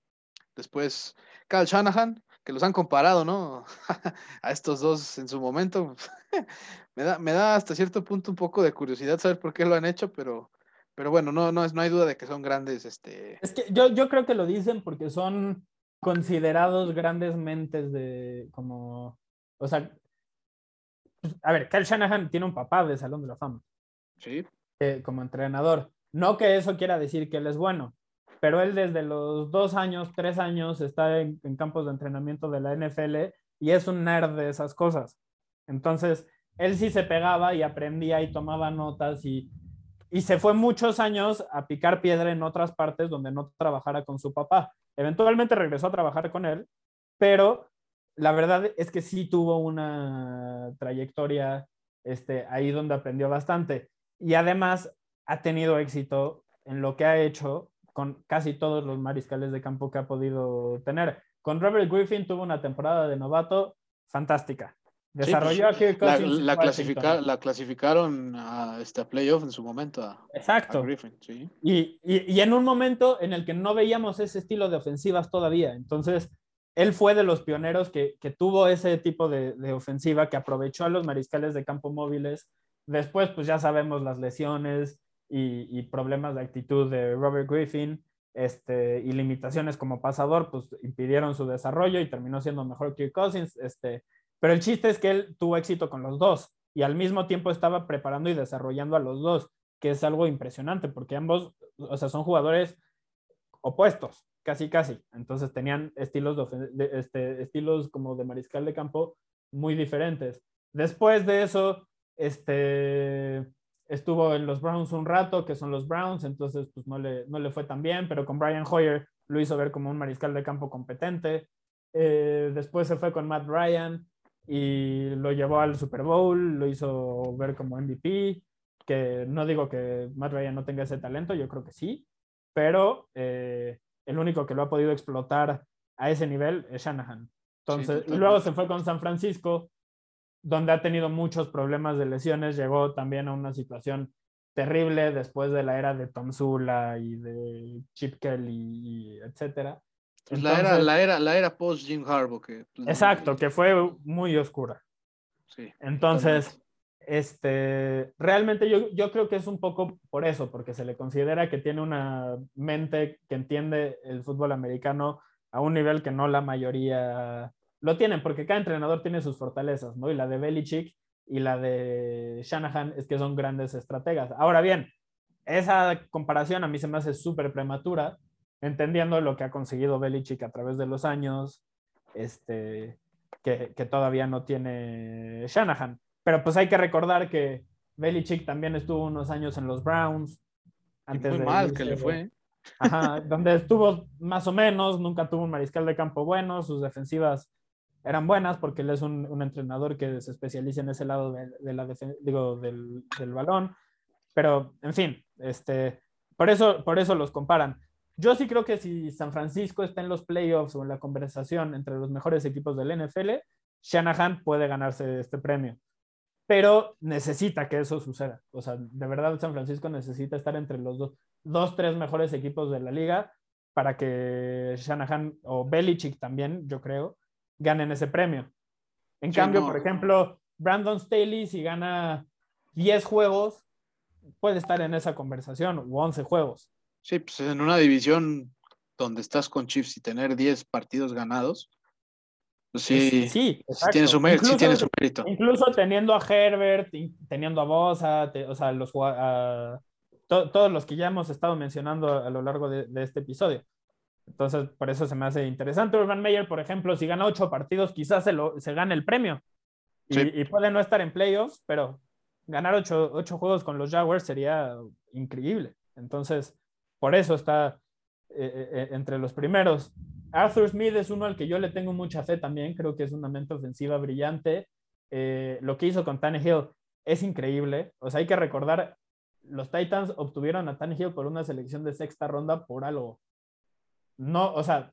Después Cal Shanahan, que los han comparado, ¿no? a estos dos en su momento. me, da, me da hasta cierto punto un poco de curiosidad saber por qué lo han hecho, pero, pero bueno, no, no, es, no hay duda de que son grandes. Este... Es que yo, yo creo que lo dicen porque son considerados grandes mentes de como, o sea, pues, a ver, Cal Shanahan tiene un papá de Salón de la Fama. Sí. Eh, como entrenador. No que eso quiera decir que él es bueno, pero él desde los dos años, tres años está en, campos de entrenamiento de la NFL y es un nerd de esas cosas. Entonces, él sí se pegaba y aprendía y tomaba notas y, y se fue muchos años a picar piedra en otras partes donde no trabajara con su papá. Eventualmente regresó a trabajar con él, pero la verdad es que sí tuvo una trayectoria este, ahí donde aprendió bastante. Y además ha tenido éxito en lo que ha hecho con casi todos los mariscales de campo que ha podido tener. Con Robert Griffin tuvo una temporada de novato fantástica. Desarrolló pues, a la, la, clasificaron a este playoff en su momento a, Exacto. Griffin. Y, y, en un momento en el que no veíamos ese estilo de ofensivas todavía. Entonces, él fue de los pioneros que, que tuvo ese tipo de, de, ofensiva, que aprovechó a los mariscales de campo móviles. Después, pues ya sabemos las lesiones y, problemas de actitud de Robert Griffin este, y limitaciones como pasador, pues impidieron su desarrollo y terminó siendo mejor que Cousins. Este, pero el chiste es que él tuvo éxito con los dos y al mismo tiempo estaba preparando y desarrollando a los dos, que es algo impresionante porque ambos, o sea, son jugadores opuestos, casi casi. Entonces tenían estilos, de, este, estilos como de mariscal de campo muy diferentes. Después de eso, este, estuvo en los Browns un rato, que son los Browns, entonces pues no le, no le fue tan bien, pero con Brian Hoyer lo hizo ver como un mariscal de campo competente. Eh, después se fue con Matt Ryan, y lo llevó al Super Bowl, lo hizo ver como MVP, que no digo que Matt Ryan no tenga ese talento, yo creo que sí, pero eh, el único que lo ha podido explotar a ese nivel es Shanahan. Entonces, luego se fue con San Francisco, donde ha tenido muchos problemas de lesiones, llegó también a una situación terrible después de la era de Tom Zula y de Chip Kelly, y etcétera. La, era, la, era, la era post Jim Harbaugh. Que, pues, exacto, que fue muy oscura. Sí. Entonces, este, realmente yo, yo creo que es un poco por eso, porque se le considera que tiene una mente que entiende el fútbol americano a un nivel que no la mayoría lo tienen, porque cada entrenador tiene sus fortalezas, ¿no? Y la de Belichick y la de Shanahan es que son grandes estrategas. Ahora bien, esa comparación a mí se me hace súper prematura, entendiendo lo que ha conseguido Belichick a través de los años, este, que, todavía no tiene Shanahan. Pero pues hay que recordar que Belichick también estuvo unos años en los Browns. Antes muy mal que le fue. Ajá, donde estuvo más o menos, nunca tuvo un mariscal de campo bueno, sus defensivas eran buenas porque él es un, entrenador que se especializa en ese lado de, la digo, del, del, balón. Pero, en fin, este, por, eso, por eso los comparan. Yo sí creo que si San Francisco está en los playoffs o en la conversación entre los mejores equipos del NFL, Shanahan puede ganarse este premio. Pero necesita que eso suceda. O sea, de verdad San Francisco necesita estar entre los dos, dos tres mejores equipos de la liga para que Shanahan o Belichick también, yo creo, ganen ese premio. En cambio, por ejemplo, Brandon Staley, si gana 10 juegos, puede estar en esa conversación, o 11 juegos. Sí, pues en una división donde estás con Chiefs y tener 10 partidos ganados, pues sí, sí, tiene su, mérito, sí, tiene su mérito. Incluso teniendo a Herbert, teniendo a Bosa, o sea, los, todos los que ya hemos estado mencionando a, lo largo de, este episodio. Entonces, por eso se me hace interesante. Urban Meyer, por ejemplo, si gana ocho partidos, quizás se, lo, se gane el premio. Y, y, puede no estar en playoffs, pero ganar ocho, ocho juegos con los Jaguars sería increíble. Entonces, por eso está eh, eh, eh, entre los primeros. Arthur Smith es uno al que yo le tengo mucha fe también, creo que es una mente ofensiva brillante. lo que hizo con Tannehill es increíble. O sea, hay que recordar, los Titans obtuvieron a Tannehill por una selección de sexta ronda por algo. No, o sea,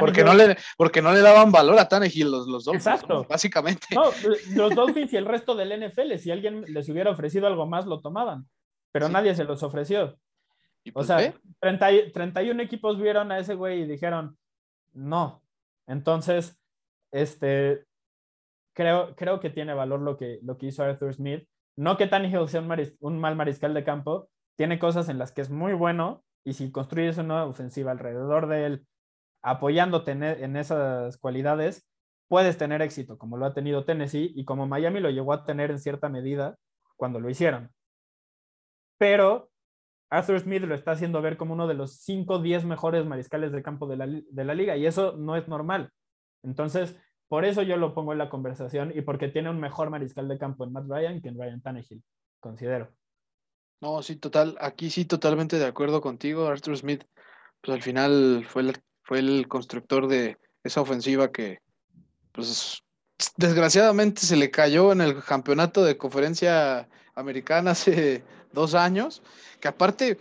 porque, no le, porque no le daban valor a Tannehill los, los Dolphins. Exacto. Básicamente. No, los Dolphins y el resto del NFL, si alguien les hubiera ofrecido algo más, lo tomaban. Pero nadie se los ofreció o pues sea, 31 equipos vieron a ese güey y dijeron, no. Entonces, este, creo, creo que tiene valor lo que, lo que hizo Arthur Smith. No que Tannehill sea un, un mal mariscal de campo, tiene cosas en las que es muy bueno y si construyes una ofensiva alrededor de él, apoyándote en esas cualidades, puedes tener éxito, como lo ha tenido Tennessee y como Miami lo llegó a tener en cierta medida cuando lo hicieron. Pero Arthur Smith lo está haciendo ver como uno de los 5 o 10 mejores mariscales de campo de la, liga y eso no es normal. Entonces, por eso yo lo pongo en la conversación y porque tiene un mejor mariscal de campo en Matt Ryan que en Ryan Tannehill, considero. No, sí, total, aquí sí totalmente de acuerdo contigo. Arthur Smith, pues al final fue el, fue el constructor de esa ofensiva que, pues desgraciadamente se le cayó en el campeonato de conferencia americana hace dos años, que aparte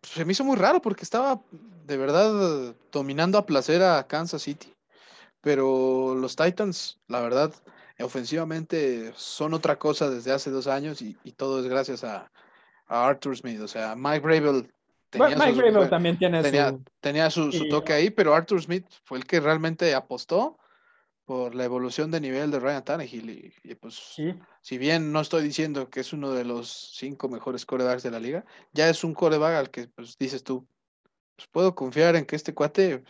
pues, se me hizo muy raro porque estaba de verdad dominando a placer a Kansas City. Pero los Titans, la verdad, ofensivamente son otra cosa desde hace dos años y, todo es gracias a, Arthur Smith. O sea, Mike Bravel tenía, su, también tiene tenía, su, toque ahí, pero Arthur Smith fue el que realmente apostó por la evolución de nivel de Ryan Tannehill. Y, pues, si bien no estoy diciendo que es uno de los cinco mejores corebacks de la liga, ya es un coreback al que pues, dices tú, pues puedo confiar en que este cuate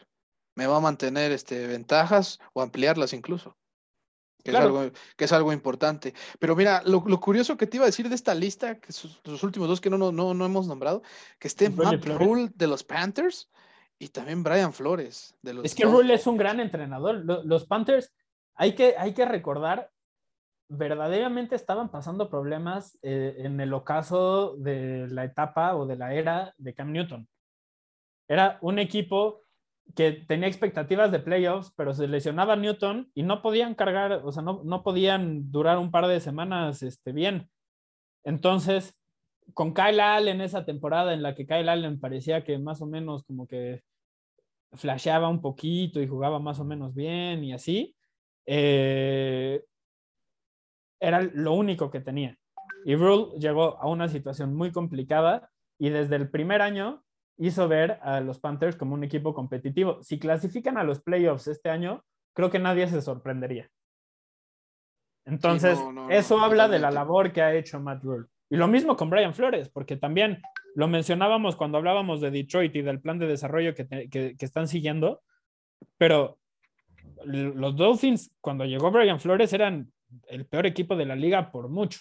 me va a mantener este, ventajas o ampliarlas incluso. Que, es algo, que es algo importante. Pero mira, lo, curioso que te iba a decir de esta lista, que son los últimos dos que no, no, no hemos nombrado, que esté Matt Rule de los Panthers y también Brian Flores. De los es que Rule es un gran entrenador. Los Panthers, hay que, hay que recordar, verdaderamente estaban pasando problemas eh, en el ocaso de la etapa o de la era de Cam Newton. Era un equipo que tenía expectativas de playoffs, pero se lesionaba Newton y no podían cargar, o sea, no, no podían durar un par de semanas este, bien. Entonces, con Kyle Allen esa temporada en la que Kyle Allen parecía que más o menos como que flasheaba un poquito y jugaba más o menos bien y así, eh, era lo único que tenía. Y Rule llegó a una situación muy complicada y desde el primer año hizo ver a los Panthers como un equipo competitivo. Si clasifican a los playoffs este año, creo que nadie se sorprendería. Entonces, eso habla de la labor que ha hecho Matt Rule. Y lo mismo con Brian Flores, porque también lo mencionábamos cuando hablábamos de Detroit y del plan de desarrollo que, están siguiendo, pero los Dolphins, cuando llegó Brian Flores, eran el peor equipo de la liga por mucho.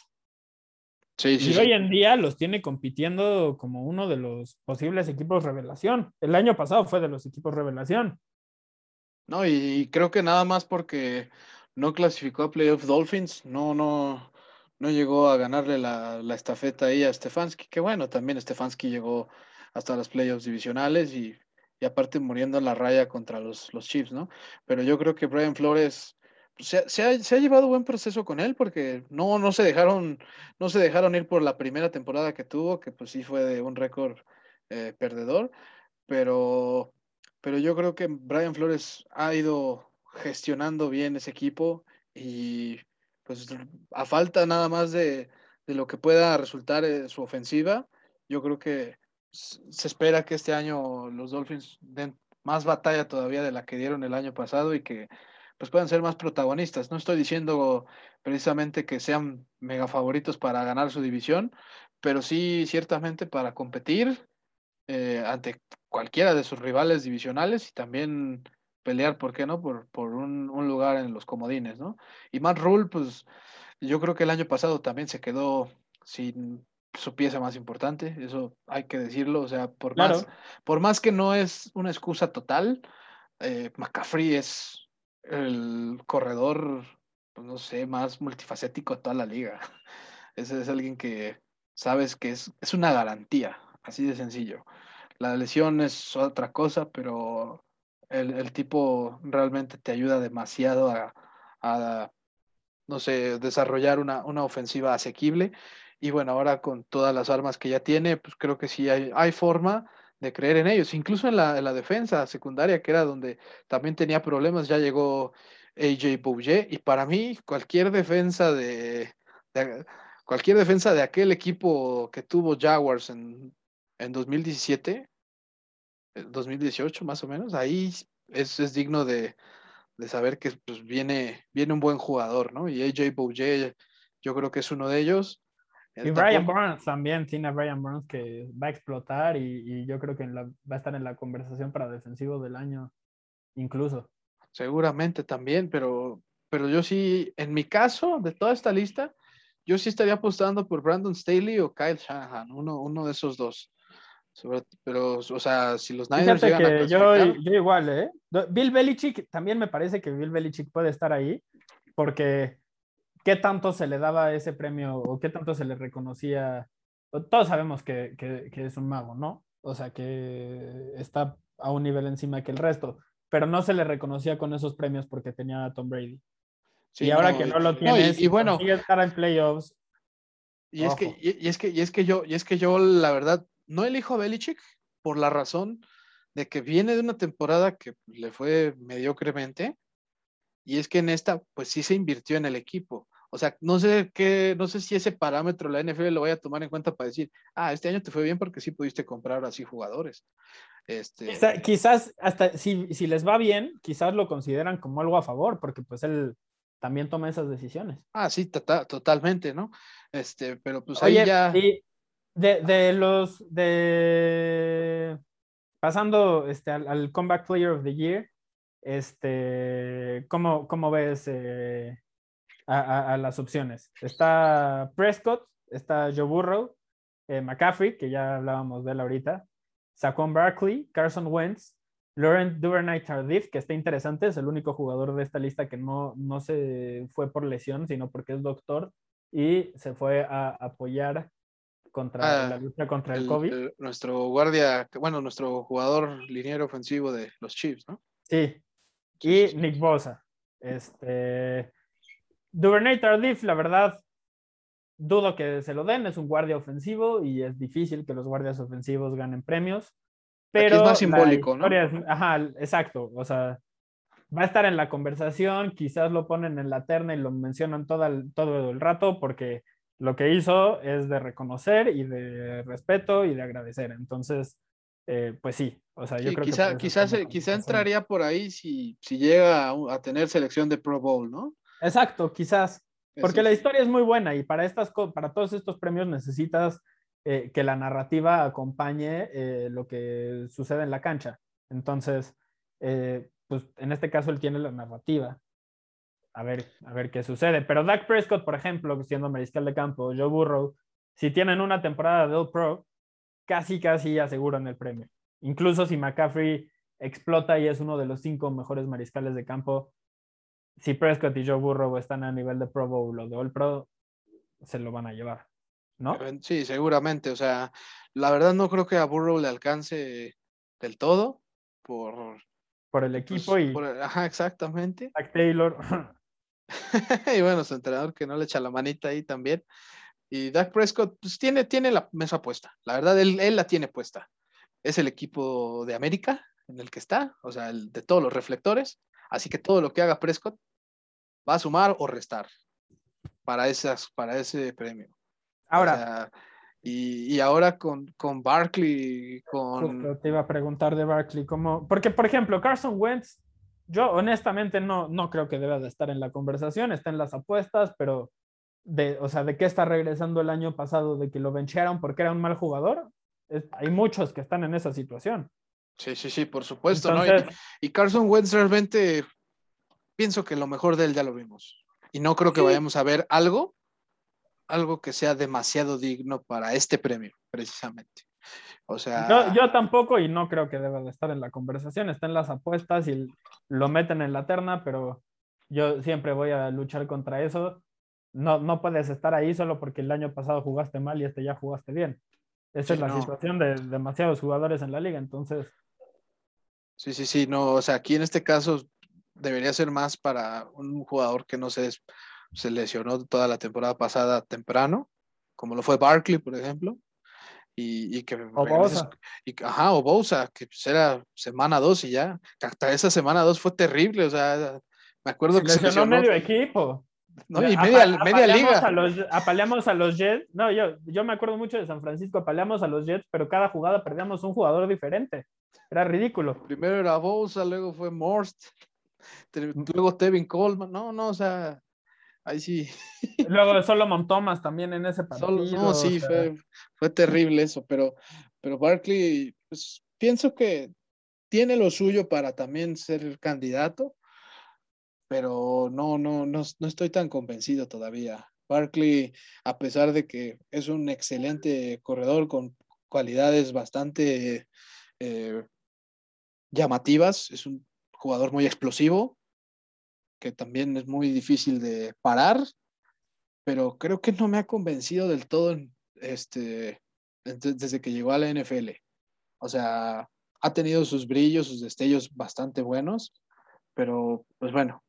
Y hoy en día los tiene compitiendo como uno de los posibles equipos revelación. El año pasado fue de los equipos revelación. No, y creo que nada más porque no clasificó a Playoff Dolphins, no, no, no llegó a ganarle la, estafeta ahí a Stefanski, que bueno, también Stefanski llegó hasta las playoffs divisionales y, aparte muriendo en la raya contra los, los Chiefs, ¿no? Pero yo creo que Brian Flores se, ha, llevado buen proceso con él porque no, no se dejaron, no se dejaron ir por la primera temporada que tuvo, que pues sí fue de un récord eh, perdedor, pero, pero yo creo que Brian Flores ha ido gestionando bien ese equipo y pues a falta nada más de, lo que pueda resultar eh, su ofensiva, yo creo que se espera que este año los Dolphins den más batalla todavía de la que dieron el año pasado y que pues puedan ser más protagonistas. No estoy diciendo precisamente que sean mega favoritos para ganar su división, pero sí ciertamente para competir eh, ante cualquiera de sus rivales divisionales y también pelear, ¿por qué no? Por, por un, lugar en los comodines, ¿no? Y Matt Rule, pues yo creo que el año pasado también se quedó sin su pieza más importante, eso hay que decirlo, o sea, por, más, por más que no es una excusa total, eh, McCaffrey es el corredor, pues no sé, más multifacético de toda la liga. Ese es alguien que sabes que es, es una garantía, así de sencillo. La lesión es otra cosa, pero el, tipo realmente te ayuda demasiado a, no sé, desarrollar una, ofensiva asequible. Y bueno, ahora con todas las armas que ya tiene, pues creo que sí hay, hay forma de creer en ellos. Incluso en la, defensa secundaria, que era donde también tenía problemas, ya llegó AJ Bouget. Y para mí, cualquier defensa de, cualquier defensa de aquel equipo que tuvo Jaguars en, en 2017 2018 más o menos, ahí es, es digno de, de, saber que pues, viene, viene un buen jugador, ¿no? Y AJ Bouye yo creo que es uno de ellos. Y Brian Burns también, tiene a Brian Burns que va a explotar y, y yo creo que va a estar en la conversación para defensivo del año, incluso. Seguramente también, pero, pero yo sí, en mi caso, de toda esta lista, yo sí estaría apostando por Brandon Staley o Kyle Shanahan, uno, uno de esos dos pero, o sea, si los Niners llegan que yo, yo, igual, ¿eh? Bill Belichick, también me parece que Bill Belichick puede estar ahí, porque ¿qué tanto se le daba ese premio o qué tanto se le reconocía? Todos sabemos que, que, es un mago, ¿no? O sea, que está a un nivel encima que el resto, pero no se le reconocía con esos premios porque tenía a Tom Brady. y ahora que no lo tiene, y, bueno, estar en playoffs. Y es, que, y, es que, y es que yo, y es que yo, la verdad, no elijo a Belichick por la razón de que viene de una temporada que le fue mediocremente Y es que en esta, pues sí se invirtió en el equipo. O sea, no sé qué, no sé si ese parámetro la NFL lo vaya a tomar en cuenta para decir, ah, este año te fue bien porque sí pudiste comprar así jugadores. Este... Quizás, hasta si, si, les va bien, quizás lo consideran como algo a favor, porque pues él también toma esas decisiones. Ah, sí, totalmente, ¿no? Este, pero pues ahí ya. de, de, los de pasando este, al, Comeback Player of the Year, este, ¿cómo, cómo ves eh, a, las opciones? Está Prescott, está Joe Burrow, eh, McCaffrey, que ya hablábamos de él ahorita, Saquon Barkley, Carson Wentz, Laurent Duvernay Tardif, que está interesante, es el único jugador de esta lista que no, no se fue por lesión, sino porque es doctor y se fue a apoyar contra ah, la lucha contra el, COVID. nuestro guardia, bueno, nuestro jugador liniero ofensivo de los Chiefs, ¿no? Sí. Y Nick Bosa. Este. Duvernay Tardif, la verdad, dudo que se lo den, es un guardia ofensivo y es difícil que los guardias ofensivos ganen premios. Pero es más simbólico, ¿no? ajá, exacto. O sea, va a estar en la conversación, quizás lo ponen en la terna y lo mencionan todo el, todo el rato porque lo que hizo es de reconocer y de respeto y de agradecer. Entonces, eh, pues sí, o sea, yo creo quizá, que... Quizás quizá entraría por ahí si, si llega a, tener selección de Pro Bowl, ¿no? Exacto, quizás. Porque la historia es muy buena y para, estas, para todos estos premios necesitas eh, que la narrativa acompañe eh, lo que sucede en la cancha. Entonces, pues en este caso él tiene la narrativa a ver, a ver qué sucede. Pero Dak Prescott, por ejemplo, siendo mariscal de campo, Joe Burrow, si tienen una temporada de All Pro, casi, casi aseguran el premio. Incluso si McCaffrey explota y es uno de los cinco mejores mariscales de campo, si Prescott y Joe Burrow están a nivel de Pro Bowl o de All Pro, se lo van a llevar, ¿no? Sí, seguramente. O sea, la verdad no creo que a Burrow le alcance del todo por... Por el pues, equipo y... ajá, exactamente. Taylor. y bueno, su entrenador que no le echa la manita ahí también. Y Dak Prescott, pues tiene, tiene la mesa puesta. La verdad, él, él, la tiene puesta. Es el equipo de América en el que está, o sea, el de todos los reflectores. Así que todo lo que haga Prescott va a sumar o restar para, esas, para ese premio. Ahora. y, y, ahora con, con Barkley, con... te iba a preguntar de Barkley, ¿cómo? Porque, por ejemplo, Carson Wentz yo honestamente no, no creo que deba de estar en la conversación, está en las apuestas, pero de, o sea, ¿de qué está regresando el año pasado? ¿De que lo benchearon porque era un mal jugador? hay muchos que están en esa situación. Sí, sí, sí, por supuesto, ¿no? Y, Carson Wentz realmente pienso que lo mejor de él ya lo vimos. Y no creo que vayamos a ver algo, algo que sea demasiado digno para este premio, precisamente. O sea. Yo, tampoco y no creo que deba de estar en la conversación. Está en las apuestas y lo meten en la terna, pero yo siempre voy a luchar contra eso. No, no puedes estar ahí solo porque el año pasado jugaste mal y este ya jugaste bien. Esa es la situación de demasiados jugadores en la liga, entonces. Sí, sí, sí, no, o sea, aquí en este caso debería ser más para un jugador que no se, se lesionó toda la temporada pasada temprano, como lo fue Barkley, por ejemplo y, que o Bosa. Y, ajá, o Bosa, que pues era semana 2 y ya, hasta esa semana 2 fue terrible, o sea, me acuerdo que se lesionó medio equipo. No, y media, media liga. A los, apaleamos a los Jets. No, yo, yo me acuerdo mucho de San Francisco, apaleamos a los Jets, pero cada jugada perdíamos un jugador diferente. Era ridículo. Primero era Bosa, luego fue Morst, luego Tevin Coleman. No, no, o sea, Ahí sí. Luego Solomon Thomas también en ese partido. no, sí, fue, terrible eso, pero, pero Barkley, pues pienso que tiene lo suyo para también ser candidato, pero no, no, no, no estoy tan convencido todavía. Barkley, a pesar de que es un excelente corredor con cualidades bastante eh, llamativas, es un jugador muy explosivo, que también es muy difícil de parar, pero creo que no me ha convencido del todo este, desde que llegó a la NFL. O sea, ha tenido sus brillos, sus destellos bastante buenos, pero pues bueno,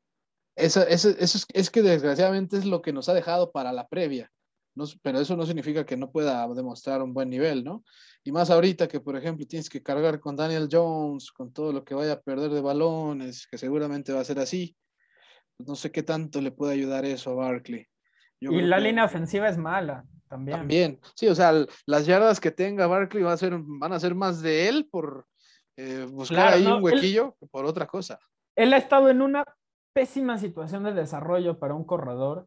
eso, eso, eso es, que desgraciadamente es lo que nos ha dejado para la previa. No, pero eso no significa que no pueda demostrar un buen nivel, ¿no? Y más ahorita que, por ejemplo, tienes que cargar con Daniel Jones, con todo lo que vaya a perder de balones, que seguramente va a ser así no sé qué tanto le puede ayudar eso a Barkley. y la línea ofensiva es mala también. También, sí, o sea, las yardas que tenga Barkley va a ser, van a ser más de él por eh, buscar ahí un huequillo que por otra cosa. Él ha estado en una pésima situación de desarrollo para un corredor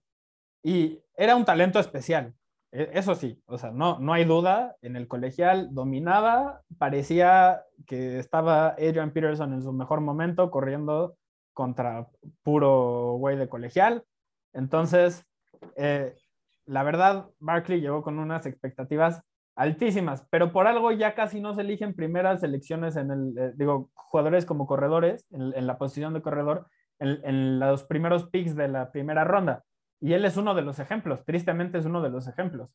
y era un talento especial. E, eso sí, o sea, no, no hay duda, en el colegial dominaba, parecía que estaba Adrian Peterson en su mejor momento corriendo contra puro güey de colegial. Entonces, eh, la verdad, Barkley llegó con unas expectativas altísimas, pero por algo ya casi no se eligen primeras selecciones en el, eh, digo, jugadores como corredores, en, la posición de corredor, en, los primeros picks de la primera ronda. Y él es uno de los ejemplos, tristemente es uno de los ejemplos,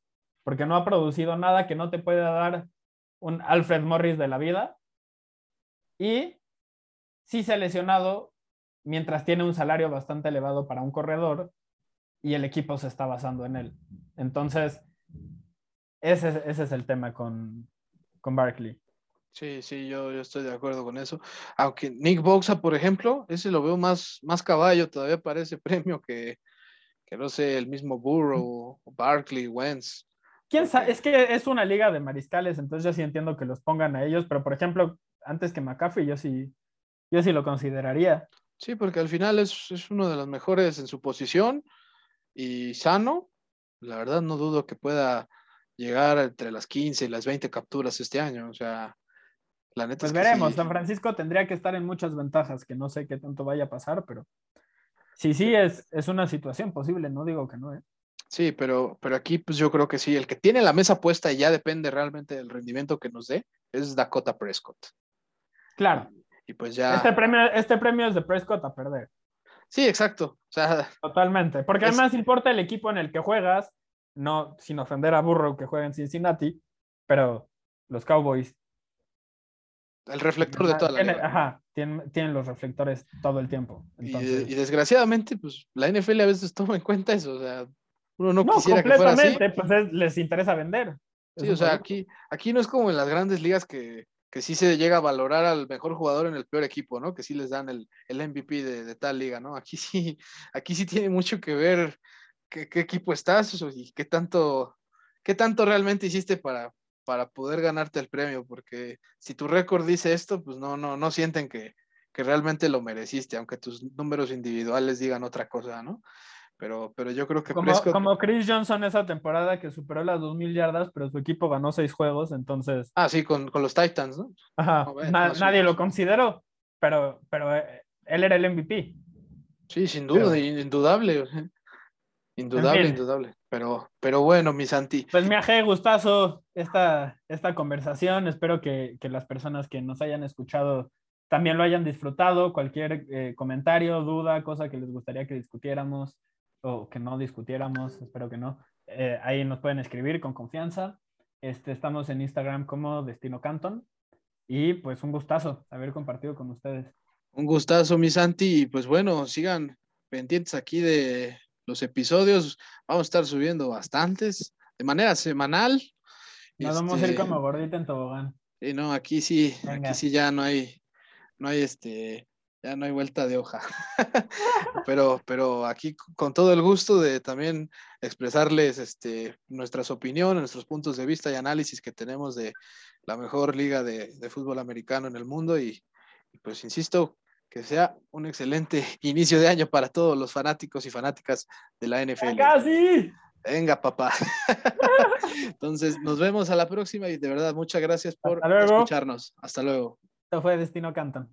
porque no ha producido nada que no te pueda dar un Alfred Morris de la vida. Y sí se ha lesionado mientras tiene un salario bastante elevado para un corredor y el equipo se está basando en él. Entonces, ese, ese es el tema con, con Barkley. Sí, sí, yo, yo, estoy de acuerdo con eso. Aunque Nick Boxa, por ejemplo, ese lo veo más, más caballo todavía para ese premio que, que no sé, el mismo Burrow, Barkley, Wentz. ¿Quién sabe? Es que es una liga de mariscales, entonces yo sí entiendo que los pongan a ellos, pero por ejemplo, antes que McCaffrey, yo sí, yo sí lo consideraría. Sí, porque al final es, es uno de los mejores en su posición y sano. La verdad, no dudo que pueda llegar entre las 15 y las 20 capturas este año. O sea, la neta. Pues veremos. San Francisco tendría que estar en muchas ventajas, que no sé qué tanto vaya a pasar, pero Sí, sí, es, es una situación posible, no digo que no. ¿eh? Sí, pero, pero aquí pues yo creo que sí, el que tiene la mesa puesta y ya depende realmente del rendimiento que nos dé, es Dakota Prescott. Claro. Y, pues ya... Este premio, este premio es de Prescott a perder. Sí, exacto. O sea, Totalmente, porque además importa el equipo en el que juegas, no sin ofender a Burrow que juega en Cincinnati, pero los Cowboys el reflector de toda la tiene, Ajá, tienen, los reflectores todo el tiempo. Y, desgraciadamente, pues la NFL a veces toma en cuenta eso. O sea, uno no, quisiera que fuera así. Pues les interesa vender. Sí, o sea, aquí, aquí no es como en las grandes ligas que, que sí se llega a valorar al mejor jugador en el peor equipo, ¿no? Que sí les dan el, el MVP de, de, tal liga, ¿no? Aquí sí, aquí sí tiene mucho que ver qué, qué equipo estás y qué tanto, qué tanto realmente hiciste para, para poder ganarte el premio, porque si tu récord dice esto, pues no, no, no sienten que, que realmente lo mereciste, aunque tus números individuales digan otra cosa, ¿no? Pero, pero yo creo que como, como Chris Johnson esa temporada que superó las 2.000 yardas, pero su equipo ganó seis juegos, entonces... Ah, sí, con, con los Titans, ¿no? Ajá, nadie lo consideró, pero, pero eh, él era el MVP. Sí, sin duda, indudable. Indudable, indudable. Pero, pero bueno, mi Santi. Pues me ha gustazo esta, esta conversación. Espero que, que, las personas que nos hayan escuchado también lo hayan disfrutado. Cualquier eh, comentario, duda, cosa que les gustaría que discutiéramos o que no discutiéramos, espero que no. Eh, ahí nos pueden escribir con confianza. Este, estamos en Instagram como Destino Canton. Y pues un gustazo haber compartido con ustedes. Un gustazo, mi Santi. Y pues bueno, sigan pendientes aquí de los episodios. Vamos a estar subiendo bastantes de manera semanal. Nos vamos a ir este, como gordita en tobogán. Sí, no, aquí sí, aquí sí ya no hay, no hay este, ya no hay vuelta de hoja. pero, pero aquí con todo el gusto de también expresarles este, nuestras opiniones, nuestros puntos de vista y análisis que tenemos de la mejor liga de, fútbol americano en el mundo. y pues insisto, que sea un excelente inicio de año para todos los fanáticos y fanáticas de la NFL. ¡Casi! Venga, papá. Entonces, nos vemos a la próxima y de verdad, muchas gracias por escucharnos. Hasta luego. Esto fue Destino Canton.